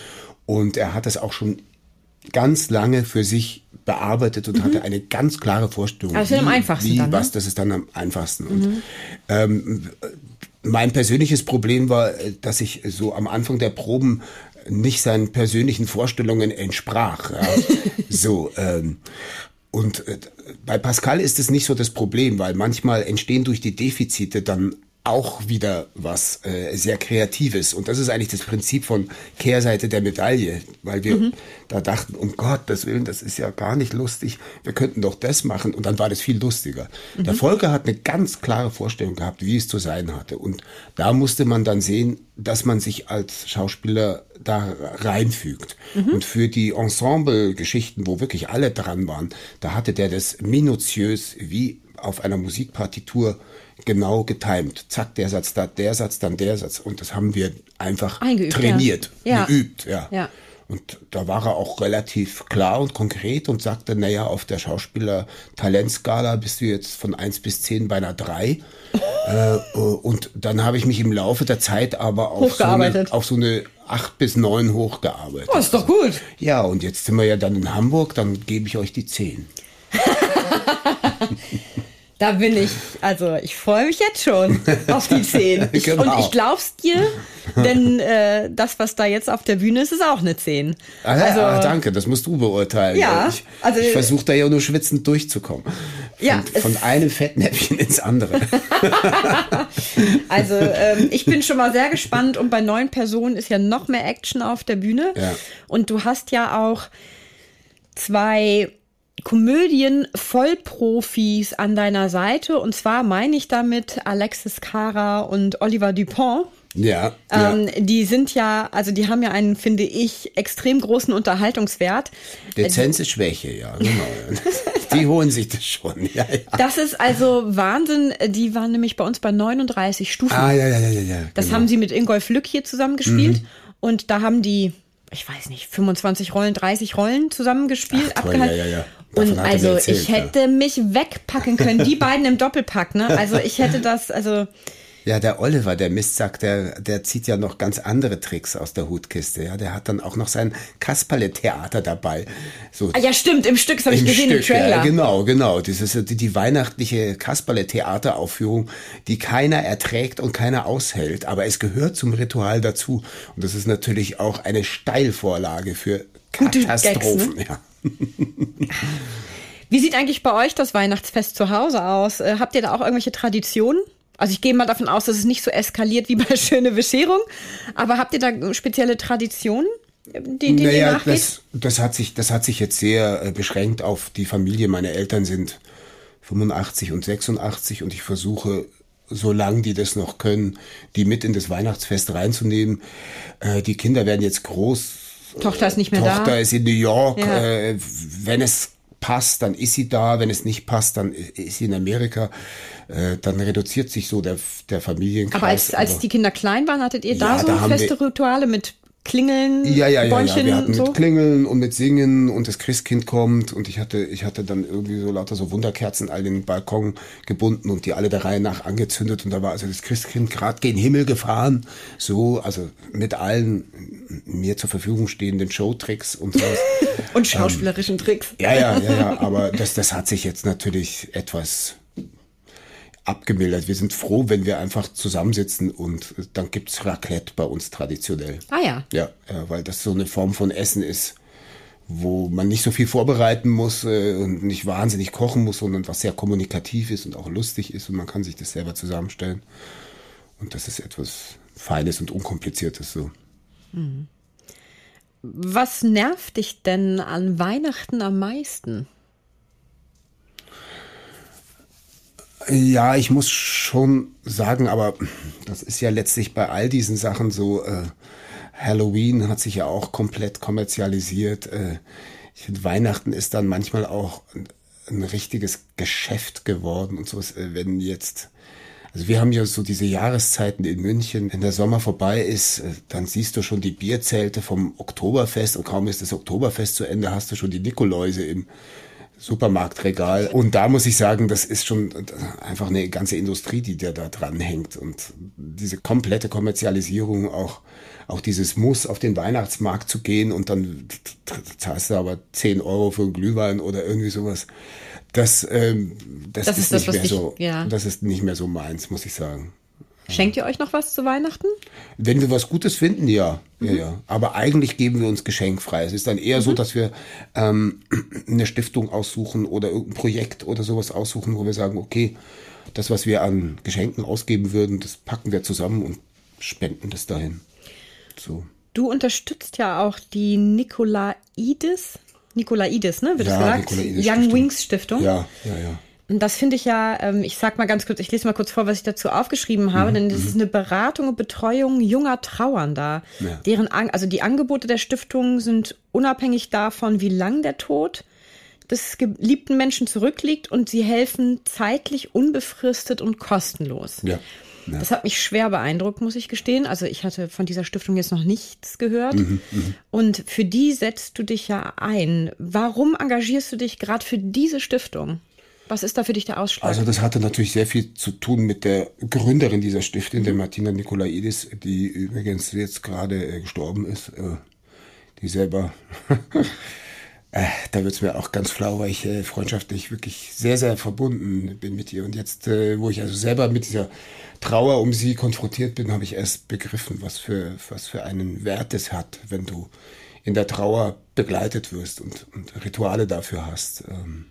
Und er hat das auch schon ganz lange für sich bearbeitet und mhm. hatte eine ganz klare Vorstellung. Also wie, am einfachsten wie, dann, ne? was, das ist dann am einfachsten. Mhm. Und, ähm, mein persönliches Problem war, dass ich so am Anfang der Proben nicht seinen persönlichen Vorstellungen entsprach. Ja. so, ähm, und äh, bei Pascal ist es nicht so das Problem, weil manchmal entstehen durch die Defizite dann auch wieder was äh, sehr Kreatives. Und das ist eigentlich das Prinzip von Kehrseite der Medaille, weil wir mhm. da dachten, um Gottes Willen, das ist ja gar nicht lustig, wir könnten doch das machen. Und dann war das viel lustiger. Mhm. Der Volker hat eine ganz klare Vorstellung gehabt, wie es zu sein hatte. Und da musste man dann sehen, dass man sich als Schauspieler da reinfügt. Mhm. Und für die Ensemble-Geschichten, wo wirklich alle dran waren, da hatte der das minutiös wie auf einer Musikpartitur genau getimt. Zack, der Satz, da, der Satz, dann der Satz. Und das haben wir einfach Eingeübt, trainiert, ja. geübt, ja. ja. Und da war er auch relativ klar und konkret und sagte, naja, auf der Schauspieler-Talentskala bist du jetzt von eins bis zehn bei einer drei. äh, und dann habe ich mich im Laufe der Zeit aber auf so eine, auf so eine acht bis neun hochgearbeitet. Oh, ist doch gut. Ja, und jetzt sind wir ja dann in Hamburg, dann gebe ich euch die zehn. Da bin ich, also ich freue mich jetzt schon auf die 10. Ich, genau. Und ich glaub's dir, denn äh, das, was da jetzt auf der Bühne ist, ist auch eine 10. Ah, ja, also, ach, danke, das musst du beurteilen. Ja, ich, also, ich versuche da ja nur schwitzend durchzukommen. Von, ja, von einem Fettnäpfchen ins andere. also ähm, ich bin schon mal sehr gespannt und bei neun Personen ist ja noch mehr Action auf der Bühne. Ja. Und du hast ja auch zwei Komödien-Vollprofis an deiner Seite. Und zwar meine ich damit Alexis Cara und Oliver Dupont. Ja, ähm, ja. Die sind ja, also die haben ja einen, finde ich, extrem großen Unterhaltungswert. Dezenz ist Schwäche, ja, genau. die holen sich das schon. Ja, ja. Das ist also Wahnsinn. Die waren nämlich bei uns bei 39 Stufen. Ah, ja, ja, ja, ja. Das genau. haben sie mit Ingolf Lück hier zusammengespielt. Mhm. Und da haben die, ich weiß nicht, 25 Rollen, 30 Rollen zusammengespielt, Ach, toll, abgehalten. Ja, ja, ja. Und also erzählt, ich hätte ja. mich wegpacken können, die beiden im Doppelpack, ne? Also ich hätte das, also. Ja, der Oliver, der Mistsack, der, der zieht ja noch ganz andere Tricks aus der Hutkiste. Ja, der hat dann auch noch sein Kasperle-Theater dabei. So ah, ja, stimmt, im Stück, das habe ich gesehen Stück, im Trailer. Ja, genau, genau. Das ist die, die weihnachtliche Kasperle-Theateraufführung, die keiner erträgt und keiner aushält. Aber es gehört zum Ritual dazu. Und das ist natürlich auch eine Steilvorlage für Katastrophen. Gags, ne? ja. Wie sieht eigentlich bei euch das Weihnachtsfest zu Hause aus? Äh, habt ihr da auch irgendwelche Traditionen? Also ich gehe mal davon aus, dass es nicht so eskaliert wie bei Schöne Bescherung. Aber habt ihr da spezielle Traditionen? Die, die naja, das, das, hat sich, das hat sich jetzt sehr äh, beschränkt auf die Familie. Meine Eltern sind 85 und 86 und ich versuche, solange die das noch können, die mit in das Weihnachtsfest reinzunehmen. Äh, die Kinder werden jetzt groß, Tochter ist nicht mehr Tochter da. Tochter ist in New York. Ja. Äh, wenn es passt, dann ist sie da. Wenn es nicht passt, dann ist sie in Amerika. Äh, dann reduziert sich so der, der Familienkreis. Aber als, als die Kinder klein waren, hattet ihr da ja, so da feste Rituale mit Klingeln, ja, ja, ja, Bäumchen, ja. Wir hatten so? mit Klingeln und mit Singen und das Christkind kommt und ich hatte, ich hatte dann irgendwie so lauter so Wunderkerzen all den Balkon gebunden und die alle der Reihe nach angezündet und da war also das Christkind gerade gen Himmel gefahren, so, also mit allen mir zur Verfügung stehenden Showtricks und sowas. und schauspielerischen ähm, Tricks. Ja, ja, ja, ja, aber das, das hat sich jetzt natürlich etwas abgemildert. Wir sind froh, wenn wir einfach zusammensitzen und dann gibt's Raclette bei uns traditionell. Ah ja. Ja, ja weil das so eine Form von Essen ist, wo man nicht so viel vorbereiten muss äh, und nicht wahnsinnig kochen muss, sondern was sehr kommunikativ ist und auch lustig ist und man kann sich das selber zusammenstellen. Und das ist etwas Feines und Unkompliziertes so. Mhm. Was nervt dich denn an Weihnachten am meisten? Ja, ich muss schon sagen, aber das ist ja letztlich bei all diesen Sachen so. Äh, Halloween hat sich ja auch komplett kommerzialisiert. Äh, ich finde, Weihnachten ist dann manchmal auch ein, ein richtiges Geschäft geworden und so. Äh, wenn jetzt, also wir haben ja so diese Jahreszeiten in München, wenn der Sommer vorbei ist, äh, dann siehst du schon die Bierzelte vom Oktoberfest und kaum ist das Oktoberfest zu Ende, hast du schon die Nikoläuse im Supermarktregal. Und da muss ich sagen, das ist schon einfach eine ganze Industrie, die da, da dran hängt. Und diese komplette Kommerzialisierung, auch, auch dieses Muss, auf den Weihnachtsmarkt zu gehen und dann zahlst du aber 10 Euro für einen Glühwein oder irgendwie sowas. Das, ähm, das, das ist, ist das, nicht mehr so, ja. das ist nicht mehr so meins, muss ich sagen. Schenkt ihr euch noch was zu Weihnachten? Wenn wir was Gutes finden, ja. Mhm. ja, ja. Aber eigentlich geben wir uns geschenkfrei. Es ist dann eher mhm. so, dass wir ähm, eine Stiftung aussuchen oder irgendein Projekt oder sowas aussuchen, wo wir sagen, okay, das, was wir an Geschenken ausgeben würden, das packen wir zusammen und spenden das dahin. So. Du unterstützt ja auch die Nikolaides, Nikolaides, ne, wird ja, das gesagt? Young Stiftung. Wings Stiftung. Ja, ja, ja. Und das finde ich ja, ähm, ich sag mal ganz kurz, ich lese mal kurz vor, was ich dazu aufgeschrieben habe, mhm, denn das ist mhm. eine Beratung und Betreuung junger Trauernder. Ja. Deren, also die Angebote der Stiftung sind unabhängig davon, wie lang der Tod des geliebten Menschen zurückliegt und sie helfen zeitlich unbefristet und kostenlos. Ja. Ja. Das hat mich schwer beeindruckt, muss ich gestehen. Also ich hatte von dieser Stiftung jetzt noch nichts gehört. Mhm, mh. Und für die setzt du dich ja ein. Warum engagierst du dich gerade für diese Stiftung? Was ist da für dich der Ausschlag? Also das hatte natürlich sehr viel zu tun mit der Gründerin dieser Stiftung, der Martina Nikolaidis, die übrigens jetzt gerade äh, gestorben ist. Äh, die selber, äh, da wird es mir auch ganz flau, weil ich freundschaftlich wirklich sehr, sehr verbunden bin mit ihr. Und jetzt, wo ich also selber mit dieser Trauer um sie konfrontiert bin, habe ich erst begriffen, was für, was für einen Wert es hat, wenn du in der Trauer begleitet wirst und, und Rituale dafür hast. Ähm,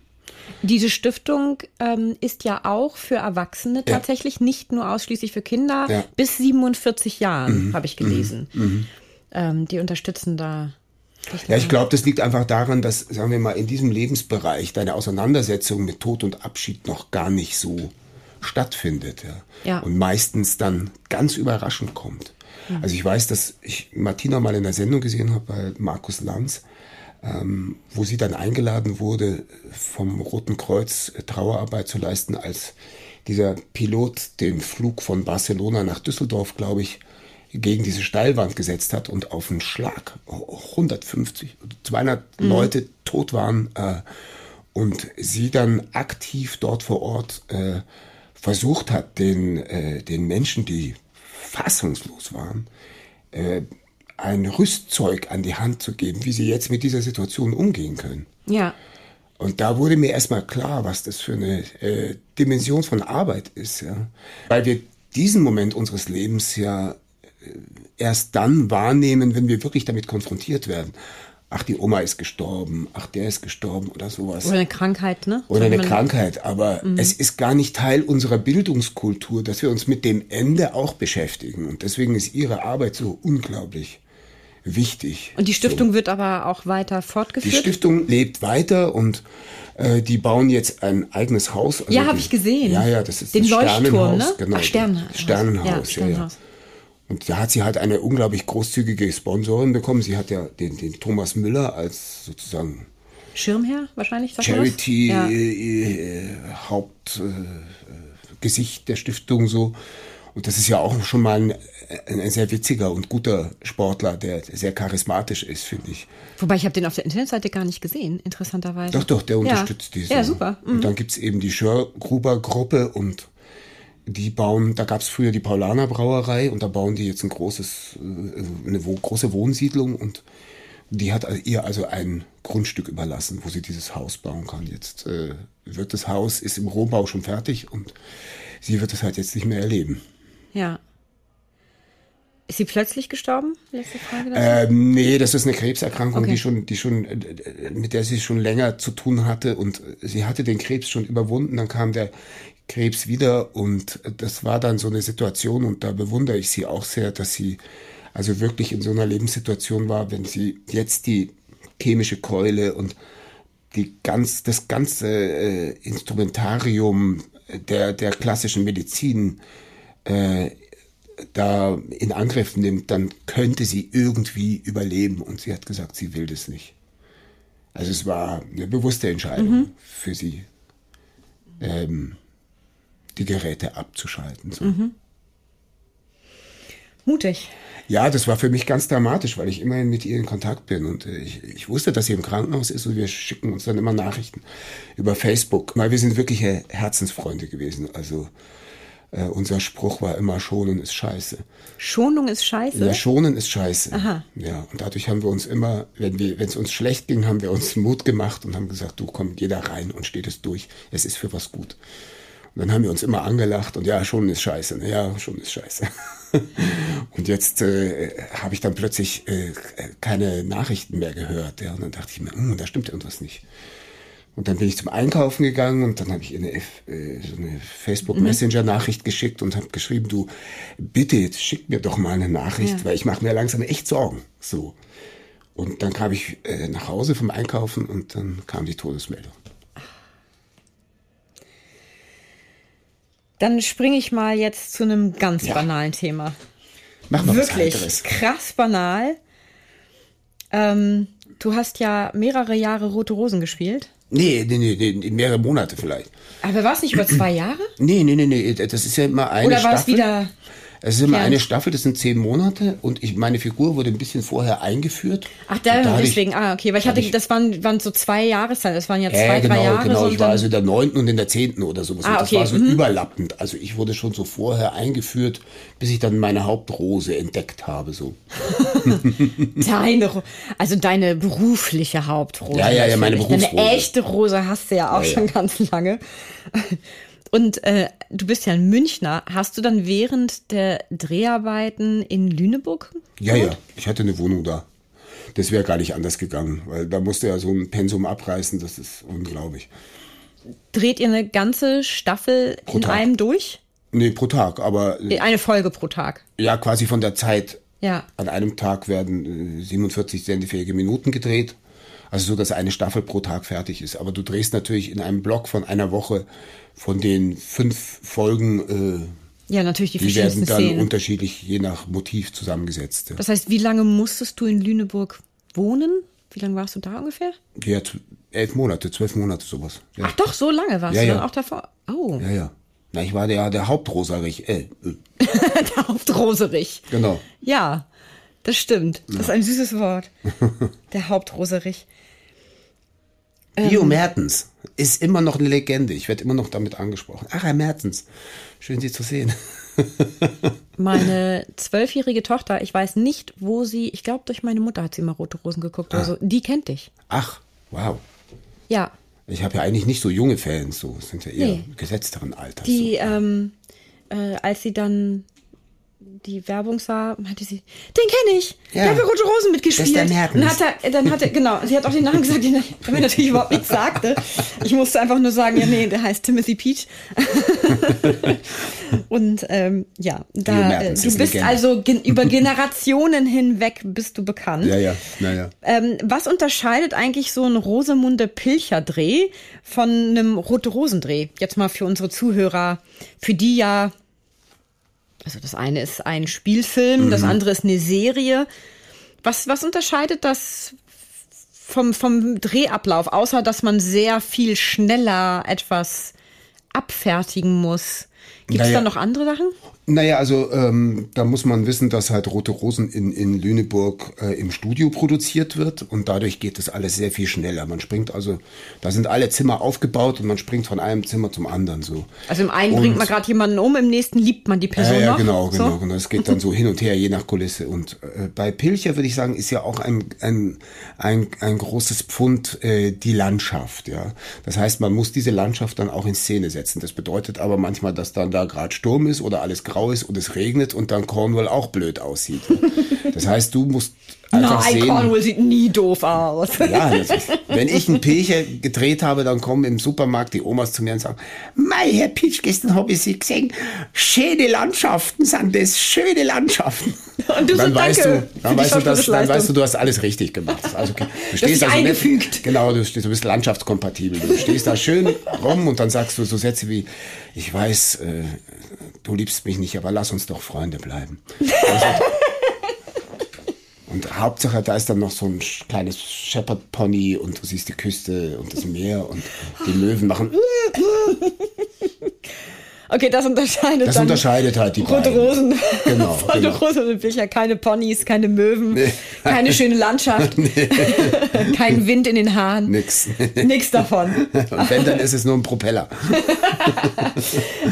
diese Stiftung ähm, ist ja auch für Erwachsene ja. tatsächlich, nicht nur ausschließlich für Kinder ja. bis 47 Jahren, mhm. habe ich gelesen. Mhm. mhm. Ähm, die unterstützen da. Ja, ich glaube, das liegt einfach daran, dass, sagen wir mal, in diesem Lebensbereich deine Auseinandersetzung mit Tod und Abschied noch gar nicht so stattfindet. Ja. ja. Und meistens dann ganz überraschend kommt. Mhm. Also ich weiß, dass ich Martina mal in der Sendung gesehen habe bei Markus Lanz ähm, wo sie dann eingeladen wurde, vom Roten Kreuz Trauerarbeit zu leisten, als dieser Pilot den Flug von Barcelona nach Düsseldorf, glaube ich, gegen diese Steilwand gesetzt hat und auf einen Schlag 150, 200 mhm. Leute tot waren äh, und sie dann aktiv dort vor Ort äh, versucht hat, den, äh, den Menschen, die fassungslos waren, äh, ein Rüstzeug an die Hand zu geben, wie sie jetzt mit dieser Situation umgehen können. Ja. Und da wurde mir erstmal klar, was das für eine äh, Dimension von Arbeit ist. Ja? Weil wir diesen Moment unseres Lebens ja äh, erst dann wahrnehmen, wenn wir wirklich damit konfrontiert werden. Ach, die Oma ist gestorben, ach, der ist gestorben oder sowas. Oder eine Krankheit, ne? Oder eine Krankheit. Aber mhm. es ist gar nicht Teil unserer Bildungskultur, dass wir uns mit dem Ende auch beschäftigen. Und deswegen ist ihre Arbeit so unglaublich wichtig. Und die Stiftung so. wird aber auch weiter fortgeführt? Die Stiftung lebt weiter und äh, die bauen jetzt ein eigenes Haus. Also ja, habe ich gesehen. Ja, ja, das ist Den Leuchtturm, ne? Genau, Ach, Sternenhaus. Sternenhaus, ja. Ja, ja. Und da hat sie halt eine unglaublich großzügige Sponsorin bekommen. Sie hat ja den, den Thomas Müller als sozusagen Schirmherr wahrscheinlich. Charity ja. äh, äh, Hauptgesicht äh, der Stiftung so. Und das ist ja auch schon mal ein, ein sehr witziger und guter Sportler, der sehr charismatisch ist, finde ich. Wobei ich habe den auf der Internetseite gar nicht gesehen, interessanterweise. Doch, doch, der unterstützt ja. diese. Ja, super. Mhm. Und dann gibt's eben die Schörgruber-Gruppe und die bauen, da gab's früher die Paulaner Brauerei und da bauen die jetzt ein großes, äh, eine große Wohnsiedlung und die hat ihr also ein Grundstück überlassen, wo sie dieses Haus bauen kann. Jetzt äh, wird das Haus, ist im Rohbau schon fertig und sie wird es halt jetzt nicht mehr erleben. Ja. Ist sie plötzlich gestorben? Letzte Frage. Ähm, nee, das ist eine Krebserkrankung, okay. die schon, die schon, äh, mit der sie schon länger zu tun hatte und sie hatte den Krebs schon überwunden. Dann kam der Krebs wieder und das war dann so eine Situation und da bewundere ich sie auch sehr, dass sie also wirklich in so einer Lebenssituation war, wenn sie jetzt die chemische Keule und die ganz, das ganze äh, Instrumentarium der, der klassischen Medizin äh, da in Angriff nimmt, dann könnte sie irgendwie überleben. Und sie hat gesagt, sie will das nicht. Also es war eine bewusste Entscheidung mhm. für sie, ähm, die Geräte abzuschalten. So. Mhm. Mutig. Ja, das war für mich ganz dramatisch, weil ich immerhin mit ihr in Kontakt bin und äh, ich, ich wusste, dass sie im Krankenhaus ist und wir schicken uns dann immer Nachrichten über Facebook, weil wir sind wirkliche Herzensfreunde gewesen. Also äh, unser Spruch war immer, schonen ist scheiße. Schonung ist scheiße? Ja, schonen ist scheiße. Aha. Ja, und dadurch haben wir uns immer, wenn wir, wenn es uns schlecht ging, haben wir uns Mut gemacht und haben gesagt, du komm, geh da rein und steht es durch. Es ist für was gut. Und dann haben wir uns immer angelacht und ja, schon ist scheiße. Ne? Ja, schon ist scheiße. und jetzt äh, habe ich dann plötzlich äh, keine Nachrichten mehr gehört. Ja? Und dann dachte ich mir, hm, da stimmt irgendwas nicht. Und dann bin ich zum Einkaufen gegangen und dann habe ich eine, äh, so eine Facebook Messenger Nachricht geschickt und habe geschrieben, du bitte jetzt schick mir doch mal eine Nachricht, ja. weil ich mache mir langsam echt Sorgen. So. Und dann kam ich äh, nach Hause vom Einkaufen und dann kam die Todesmeldung. Dann springe ich mal jetzt zu einem ganz ja. banalen Thema. Mach mal Wirklich was krass banal. Ähm, du hast ja mehrere Jahre Rote Rosen gespielt. Nee, nee, nee, nee mehrere Monate vielleicht. Aber war es nicht über zwei Jahre? Nee, nee, nee, nee, das ist ja immer eine Oder war es wieder es ist immer ja. eine Staffel, das sind zehn Monate und ich, meine Figur wurde ein bisschen vorher eingeführt. Ach, da, da deswegen, ich, ah, okay, weil ich hatte, ich, das waren, waren so zwei Jahreszeiten, das waren ja zwei, äh, genau, drei Jahre. Genau, so ich war also in der neunten und in der zehnten oder sowas. Ah, okay. Das war so mhm. überlappend. Also ich wurde schon so vorher eingeführt, bis ich dann meine Hauptrose entdeckt habe, so. deine, also deine berufliche Hauptrose. Ja, ja, ja, meine berufliche. Deine echte Rose hast du ja auch ja, schon ja. ganz lange. Und äh, du bist ja ein Münchner. Hast du dann während der Dreharbeiten in Lüneburg? Ja, ja. Ich hatte eine Wohnung da. Das wäre gar nicht anders gegangen, weil da musste ja so ein Pensum abreißen. Das ist unglaublich. Dreht ihr eine ganze Staffel pro in Tag. einem durch? Nee, pro Tag, aber. Äh, eine Folge pro Tag. Ja, quasi von der Zeit. Ja. An einem Tag werden 47 äh, sendefähige Minuten gedreht. Also so, dass eine Staffel pro Tag fertig ist. Aber du drehst natürlich in einem Block von einer Woche von den fünf Folgen. Äh, ja, natürlich die, die werden dann Szenen. unterschiedlich je nach Motiv zusammengesetzt. Das heißt, wie lange musstest du in Lüneburg wohnen? Wie lange warst du da ungefähr? Ja, elf Monate, zwölf Monate sowas. Ja. Ach doch, so lange warst ja, du ja. dann auch davor? Oh. Ja, ja. Na, ich war der, der Hauptroserich. Äh, äh. der Hauptroserich. Genau. Ja, das stimmt. Das ist ein süßes Wort. der Hauptroserich. Bio ähm, Mertens ist immer noch eine Legende. Ich werde immer noch damit angesprochen. Ach, Herr Mertens, schön Sie zu sehen. meine zwölfjährige Tochter, ich weiß nicht, wo sie, ich glaube, durch meine Mutter hat sie mal Rote Rosen geguckt ah. oder so. Die kennt dich. Ach, wow. Ja. Ich habe ja eigentlich nicht so junge Fans, so das sind ja eher nee. gesetzteren Alters. Die, so. ähm, äh, als sie dann die Werbung sah, meinte sie, den kenne ich. Ja. Der hat bei Rote Rosen mitgespielt. Das ist der dann hat er, dann hat er, genau, sie hat auch den Namen gesagt, den er mir natürlich überhaupt nichts sagte. Ich musste einfach nur sagen, ja, nee, der heißt Timothy Peach. Und ähm, ja, da äh, du bist also gen über Generationen hinweg bist du bekannt. Ja, ja, naja. Ähm, was unterscheidet eigentlich so ein Rosemunde Pilcher Dreh von einem Rote Rosendreh? Jetzt mal für unsere Zuhörer, für die ja also das eine ist ein Spielfilm, mhm. das andere ist eine Serie. Was, was unterscheidet das vom, vom Drehablauf, außer dass man sehr viel schneller etwas abfertigen muss? Gibt es naja. da noch andere Sachen? Naja, also ähm, da muss man wissen, dass halt Rote Rosen in, in Lüneburg äh, im Studio produziert wird und dadurch geht das alles sehr viel schneller. Man springt also, da sind alle Zimmer aufgebaut und man springt von einem Zimmer zum anderen so. Also im einen und, bringt man gerade jemanden um, im nächsten liebt man die Person ja, ja, noch. genau, genau, so? genau. Es geht dann so hin und her, je nach Kulisse. Und äh, bei Pilcher würde ich sagen, ist ja auch ein, ein, ein, ein großes Pfund äh, die Landschaft. Ja, Das heißt, man muss diese Landschaft dann auch in Szene setzen. Das bedeutet aber manchmal, dass dann da gerade Sturm ist oder alles grau ist und es regnet und dann Cornwall auch blöd aussieht. Das heißt, du musst einfach Nein, sehen. Cornwall sieht nie doof aus. Ja, ist, wenn ich einen Pilcher gedreht habe, dann kommen im Supermarkt die Omas zu mir und sagen, Mei, Herr Pitsch, gestern habe ich Sie gesehen. Schöne Landschaften sind das, schöne Landschaften. Und du dann so, weißt danke du, dann weißt du, dass, dann weißt du, du hast alles richtig gemacht. Also, okay. Du stehst also eingefügt. Nicht, genau, du, stehst, du bist landschaftskompatibel. Du stehst da schön rum und dann sagst du so Sätze wie, ich weiß, äh, du liebst mich nicht, aber lass uns doch Freunde bleiben. Also, und Hauptsache, da ist dann noch so ein kleines Shepherd Pony und du siehst die Küste und das Meer und die Möwen machen. Okay, das unterscheidet Das unterscheidet halt die Rote beiden. Rosen Genau, von genau. Rosenbücher. Keine Ponys, keine Möwen, keine schöne Landschaft, kein Wind in den Haaren. Nix. Nix davon. Und wenn, dann ist es nur ein Propeller.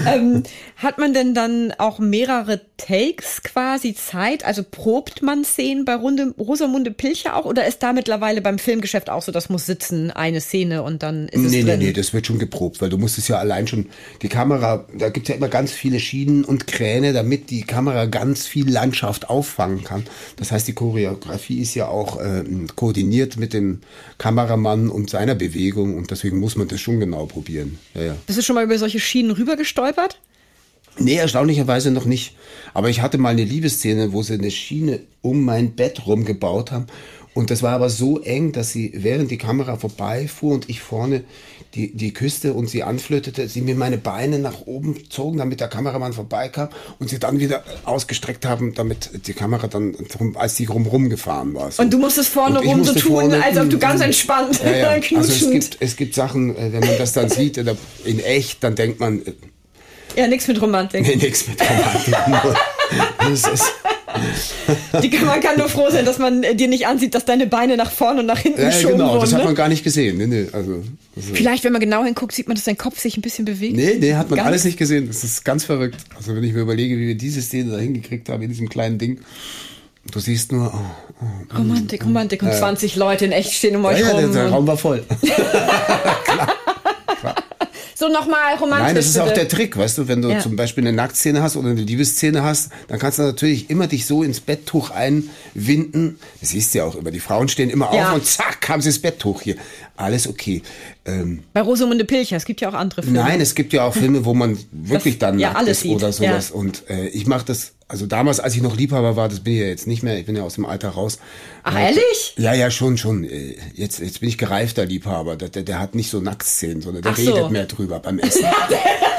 ähm, hat man denn dann auch mehrere Takes quasi Zeit? Also probt man Szenen bei Runde, Rosamunde Pilcher auch? Oder ist da mittlerweile beim Filmgeschäft auch so, das muss sitzen, eine Szene und dann ist es Nee, nee, drin? nee, das wird schon geprobt, weil du musst es ja allein schon, die Kamera, da gibt's ja immer ganz viele Schienen und Kräne, damit die Kamera ganz viel Landschaft auffangen kann. Das heißt, die Choreografie ist ja auch äh, koordiniert mit dem Kameramann und seiner Bewegung und deswegen muss man das schon genau probieren. Ja, ja. Bist du schon mal über solche Schienen rübergestolpert? Nee, erstaunlicherweise noch nicht. Aber ich hatte mal eine Liebesszene, wo sie eine Schiene um mein Bett rumgebaut haben. Und das war aber so eng, dass sie, während die Kamera vorbeifuhr und ich vorne die, die küsste und sie anflötete, sie mir meine Beine nach oben zogen, damit der Kameramann vorbeikam und sie dann wieder ausgestreckt haben, damit die Kamera dann, drum, als sie rumrum gefahren war. So. Und du musstest vorne rum so tun, vorne- als ob du ganz entspannt ja, ja. Also es knutschend. gibt, es gibt Sachen, äh, wenn man das dann sieht in echt, dann denkt man, äh, Ja, nichts mit Romantik. nee, nichts mit Romantik. Das ist, Die, man kann nur froh sein, dass man äh, dir nicht ansieht, dass deine Beine nach vorne und nach hinten Ja, geschoben genau, wurden. das hat ne? man gar nicht gesehen. Nee, nee, also, also, Vielleicht, wenn man genau hinguckt, sieht man, dass dein Kopf sich ein bisschen bewegt. nee, nee, hat man Gar alles nicht gesehen. Das ist ganz verrückt. Also wenn ich mir überlege, wie wir diese Szene da hingekriegt haben in diesem kleinen Ding. Du siehst nur, oh, oh. Romantik, Romantik. Und 20 Leute in echt stehen um Ja, euch ja, der, rum. der und- Raum war voll. so nochmal romantisch. Nein, das ist auch bitte. der Trick, weißt du, wenn du Ja. zum Beispiel eine Nacktszene hast oder eine Liebesszene hast, dann kannst du natürlich immer dich so ins Betttuch einwinden. Das siehst du ja auch immer. Die Frauen stehen immer Ja. auf und zack, haben sie das Betttuch hier. Alles okay. Ähm, Bei Rosamunde Pilcher, es gibt ja auch andere Filme. Nein, es gibt ja auch Filme, wo man wirklich dann ja, alles ist sieht, oder sowas. ja. Und äh, ich mache das, also damals, als ich noch Liebhaber war, das bin ich ja jetzt nicht mehr, ich bin ja aus dem Alter raus. Ach, Äh, ehrlich? Ja, ja, schon, schon. Äh, Jetzt, jetzt bin ich gereifter Liebhaber. Der, der, der hat nicht so Nacktszenen, sondern der Ach so. redet mehr drüber beim Essen.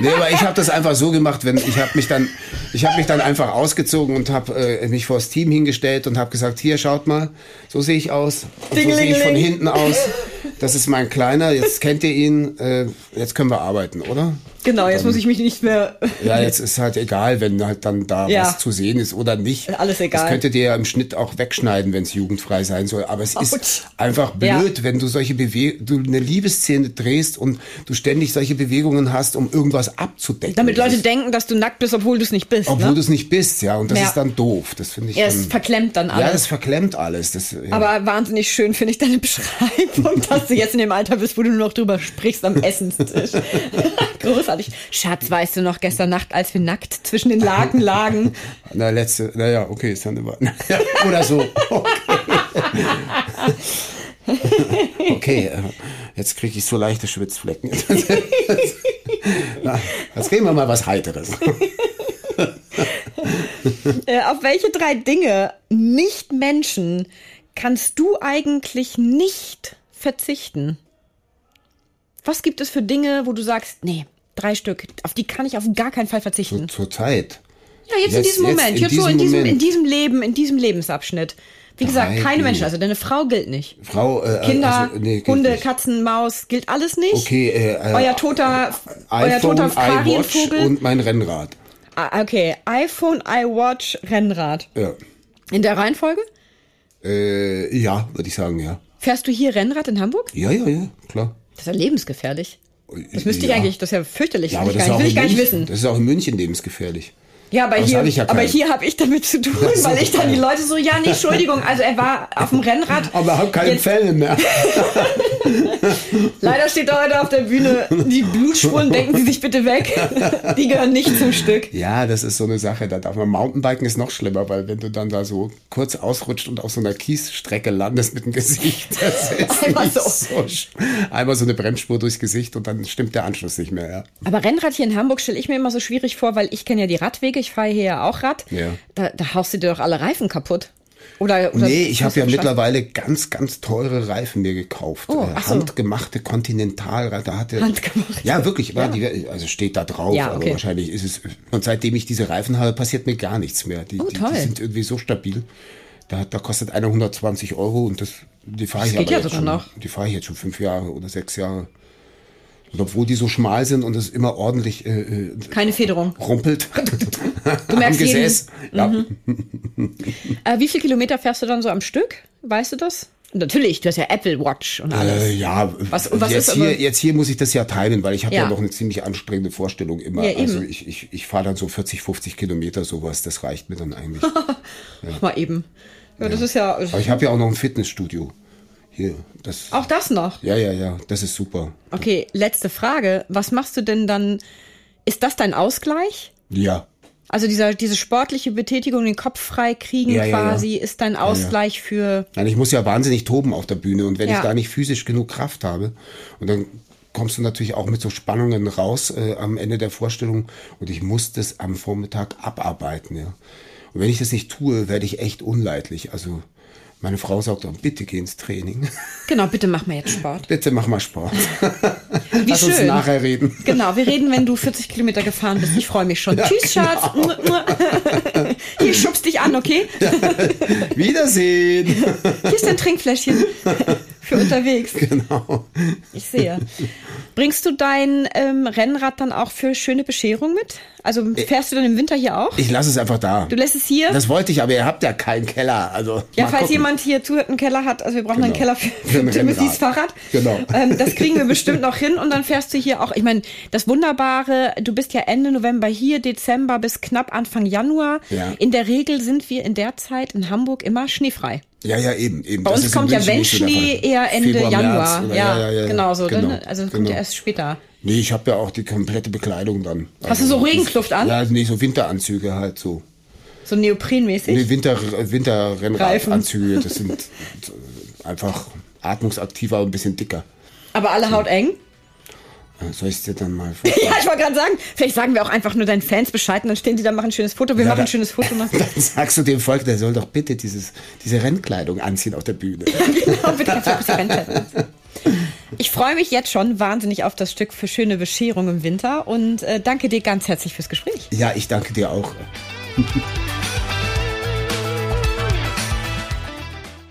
nee, aber ich habe das einfach so gemacht, wenn ich habe mich dann, ich habe mich dann einfach ausgezogen und habe äh, mich vors Team hingestellt und habe gesagt, hier schaut mal, so sehe ich aus, so sehe ich von hinten aus. Das ist mein Kleiner, jetzt kennt ihr ihn, äh, jetzt können wir arbeiten, oder? Genau, jetzt muss ich mich nicht mehr. Ja, jetzt ist halt egal, wenn halt dann da Ja. was zu sehen ist oder nicht. Alles egal. Das könntet ihr ja im Schnitt auch wegschneiden, wenn es jugendfrei sein soll. Aber es Autsch. ist einfach blöd, wenn du solche Bewe du eine Liebesszene drehst und du ständig solche Bewegungen hast, um irgendwas abzudecken. Damit Das Leute ist, denken, dass du nackt bist, obwohl du es nicht bist. obwohl ne? du es nicht bist, ja. Und das Ja. ist dann doof. Das finde ich Ja, dann, es verklemmt dann Ja, alles. das verklemmt alles. Das, ja. Aber wahnsinnig schön finde ich deine Beschreibung, dass du jetzt in dem Alter bist, wo du nur noch drüber sprichst am Essenstisch. Großartig. Schatz, weißt du noch gestern Nacht, als wir nackt zwischen den Laken lagen? Na, letzte, naja, okay, ist dann immer. Oder so. Okay. okay, äh, jetzt kriege ich so leichte Schwitzflecken. Na, jetzt reden wir mal was Heiteres. Äh, auf welche drei Dinge, nicht Menschen, kannst du eigentlich nicht verzichten? Was gibt es für Dinge, wo du sagst, nee, drei Stück, auf die kann ich auf gar keinen Fall verzichten? Zur Zeit. Ja, jetzt, in Jetzt- diesem jetzt Moment, in jetzt so in diesem diesem, in diesem Leben, in diesem Lebensabschnitt. Wie gesagt, Drei keine. Menschen, also deine Frau gilt nicht. Frau, äh, Kinder, also, nee, Hunde, nicht. Katzen, Maus, gilt alles nicht? Okay, äh, äh, Euer toter, euer toter Farienvogel? und mein Rennrad. Ah, okay, iPhone, iWatch, Rennrad. Ja, In der Reihenfolge? äh, ja würde ich sagen, ja. Fährst du hier Rennrad in Hamburg? Ja, ja, ja, klar. Das ist ja lebensgefährlich. Das müsste ich Ja. eigentlich, das ist ja fürchterlich. Ja, aber ich das will ich gar nicht wissen. das ist auch in München lebensgefährlich. Ja, aber das hier, ja aber hier habe ich damit zu tun, weil ich dann die Leute so, ja, nee, Entschuldigung, also er war auf dem Rennrad. Aber hab keine Jetzt- Fälle mehr. Leider steht da heute auf der Bühne, die Blutspuren, denken Sie sich bitte weg. Die gehören nicht zum Stück. Ja, das ist so eine Sache. Da darf man Mountainbiken ist noch schlimmer, weil wenn du dann da so kurz ausrutscht und auf so einer Kiesstrecke landest mit dem Gesicht, das ist Einmal so. so. Einmal so eine Bremsspur durchs Gesicht und dann stimmt der Anschluss nicht mehr. Ja. Aber Rennrad hier in Hamburg stelle ich mir immer so schwierig vor, weil ich kenne ja die Radwege, ich fahre hier ja auch Rad. Ja. Da, da haust du dir doch alle Reifen kaputt. Oder, oder Nee, ich habe ja geschafft? mittlerweile ganz, ganz teure Reifen mir gekauft. Oh, Äh, ach so. Handgemachte Continental. Da hatte, Handgemacht. Ja, wirklich. War die, also steht da drauf, Ja, aber okay. wahrscheinlich ist es. Und seitdem ich diese Reifen habe, passiert mir gar nichts mehr. Die, Oh, die, die sind irgendwie so stabil. Da, da kostet einer 120 Euro und das, die fahre ich geht aber ja jetzt schon, noch. Die fahre ich jetzt schon fünf Jahre oder sechs Jahre. Und obwohl die so schmal sind und es immer ordentlich äh, äh keine Federung rumpelt. Du merkst am Gesäß. Ja. Mhm. äh, wie viele Kilometer fährst du dann so am Stück? Weißt du das? Natürlich, du hast ja Apple Watch und alles. Äh, ja, was, was jetzt, ist hier, jetzt hier muss ich das ja timen, weil ich habe ja. ja. noch eine ziemlich anstrengende Vorstellung immer. Ja, also ich, ich, ich fahre dann so 40, 50 Kilometer sowas, das reicht mir dann eigentlich. ja. Mal eben. Ja, das ist ja. Aber ich habe ja auch noch ein Fitnessstudio. Hier, das. Auch das noch? Ja, ja, ja, das ist super. Okay, letzte Frage. Was machst du denn dann? Ist das dein Ausgleich? Ja. Also dieser, diese sportliche Betätigung, den Kopf frei kriegen ja, quasi, ja, ja. ist dein Ausgleich für. Nein, ich muss ja wahnsinnig toben auf der Bühne und wenn ich da nicht physisch genug Kraft habe und dann kommst du natürlich auch mit so Spannungen raus äh, am Ende der Vorstellung und ich muss das am Vormittag abarbeiten, ja. Und wenn ich das nicht tue, werde ich echt unleidlich. Also meine Frau sagt dann, bitte geh ins Training. Genau, bitte mach mal jetzt Sport. bitte mach mal Sport. Wie Lass schön. uns nachher reden. Genau, wir reden, wenn du 40 Kilometer gefahren bist. Ich freue mich schon. Ja, Tschüss, genau. Schatz. Hier schubst dich an, okay? Wiedersehen. Hier ist dein Trinkfläschchen für unterwegs. Genau. Ich sehe. Bringst du dein ähm, Rennrad dann auch für schöne Bescherung mit? Also äh, fährst du dann im Winter hier auch? Ich lasse es einfach da. Du lässt es hier? Das wollte ich, aber ihr habt ja keinen Keller. Also ja, falls gucken. jemand hier zuhört, einen Keller hat, also wir brauchen genau. einen Keller für, für Timothys Fahrrad. Genau. Ähm, das kriegen wir bestimmt noch hin und dann fährst du hier auch. Ich meine, das Wunderbare, du bist ja Ende November hier, Dezember bis knapp Anfang Januar. Ja. In der Regel sind wir in der Zeit in Hamburg immer schneefrei. Ja, ja, eben. eben. Bei das uns kommt ja, wenn Schnee, eher Ende Februar, Januar. Ja, ja, ja, ja, genau so. Genau, dann, also genau. kommt ja erst später. Nee, ich habe ja auch die komplette Bekleidung dann. Hast also, du so Regenkluft an? Ja, nee, so Winteranzüge halt so. So neoprenmäßig? Nee, Winter, Winterrennradanzüge. Das sind einfach atmungsaktiver und ein bisschen dicker. Aber alle so. Eng? Soll ich es dir dann mal vorstellen? ja, ich wollte gerade sagen, vielleicht sagen wir auch einfach nur deinen Fans Bescheid und dann stehen die da, machen ein schönes Foto. Wir ja, machen ein schönes Foto. Dann sagst du dem Volk, der soll doch bitte dieses, diese Rennkleidung anziehen auf der Bühne. genau, bitte ein bisschen Rennkleidung Ich freue mich jetzt schon wahnsinnig auf das Stück für schöne Bescherung im Winter und äh, danke dir ganz herzlich fürs Gespräch. Ja, ich danke dir auch.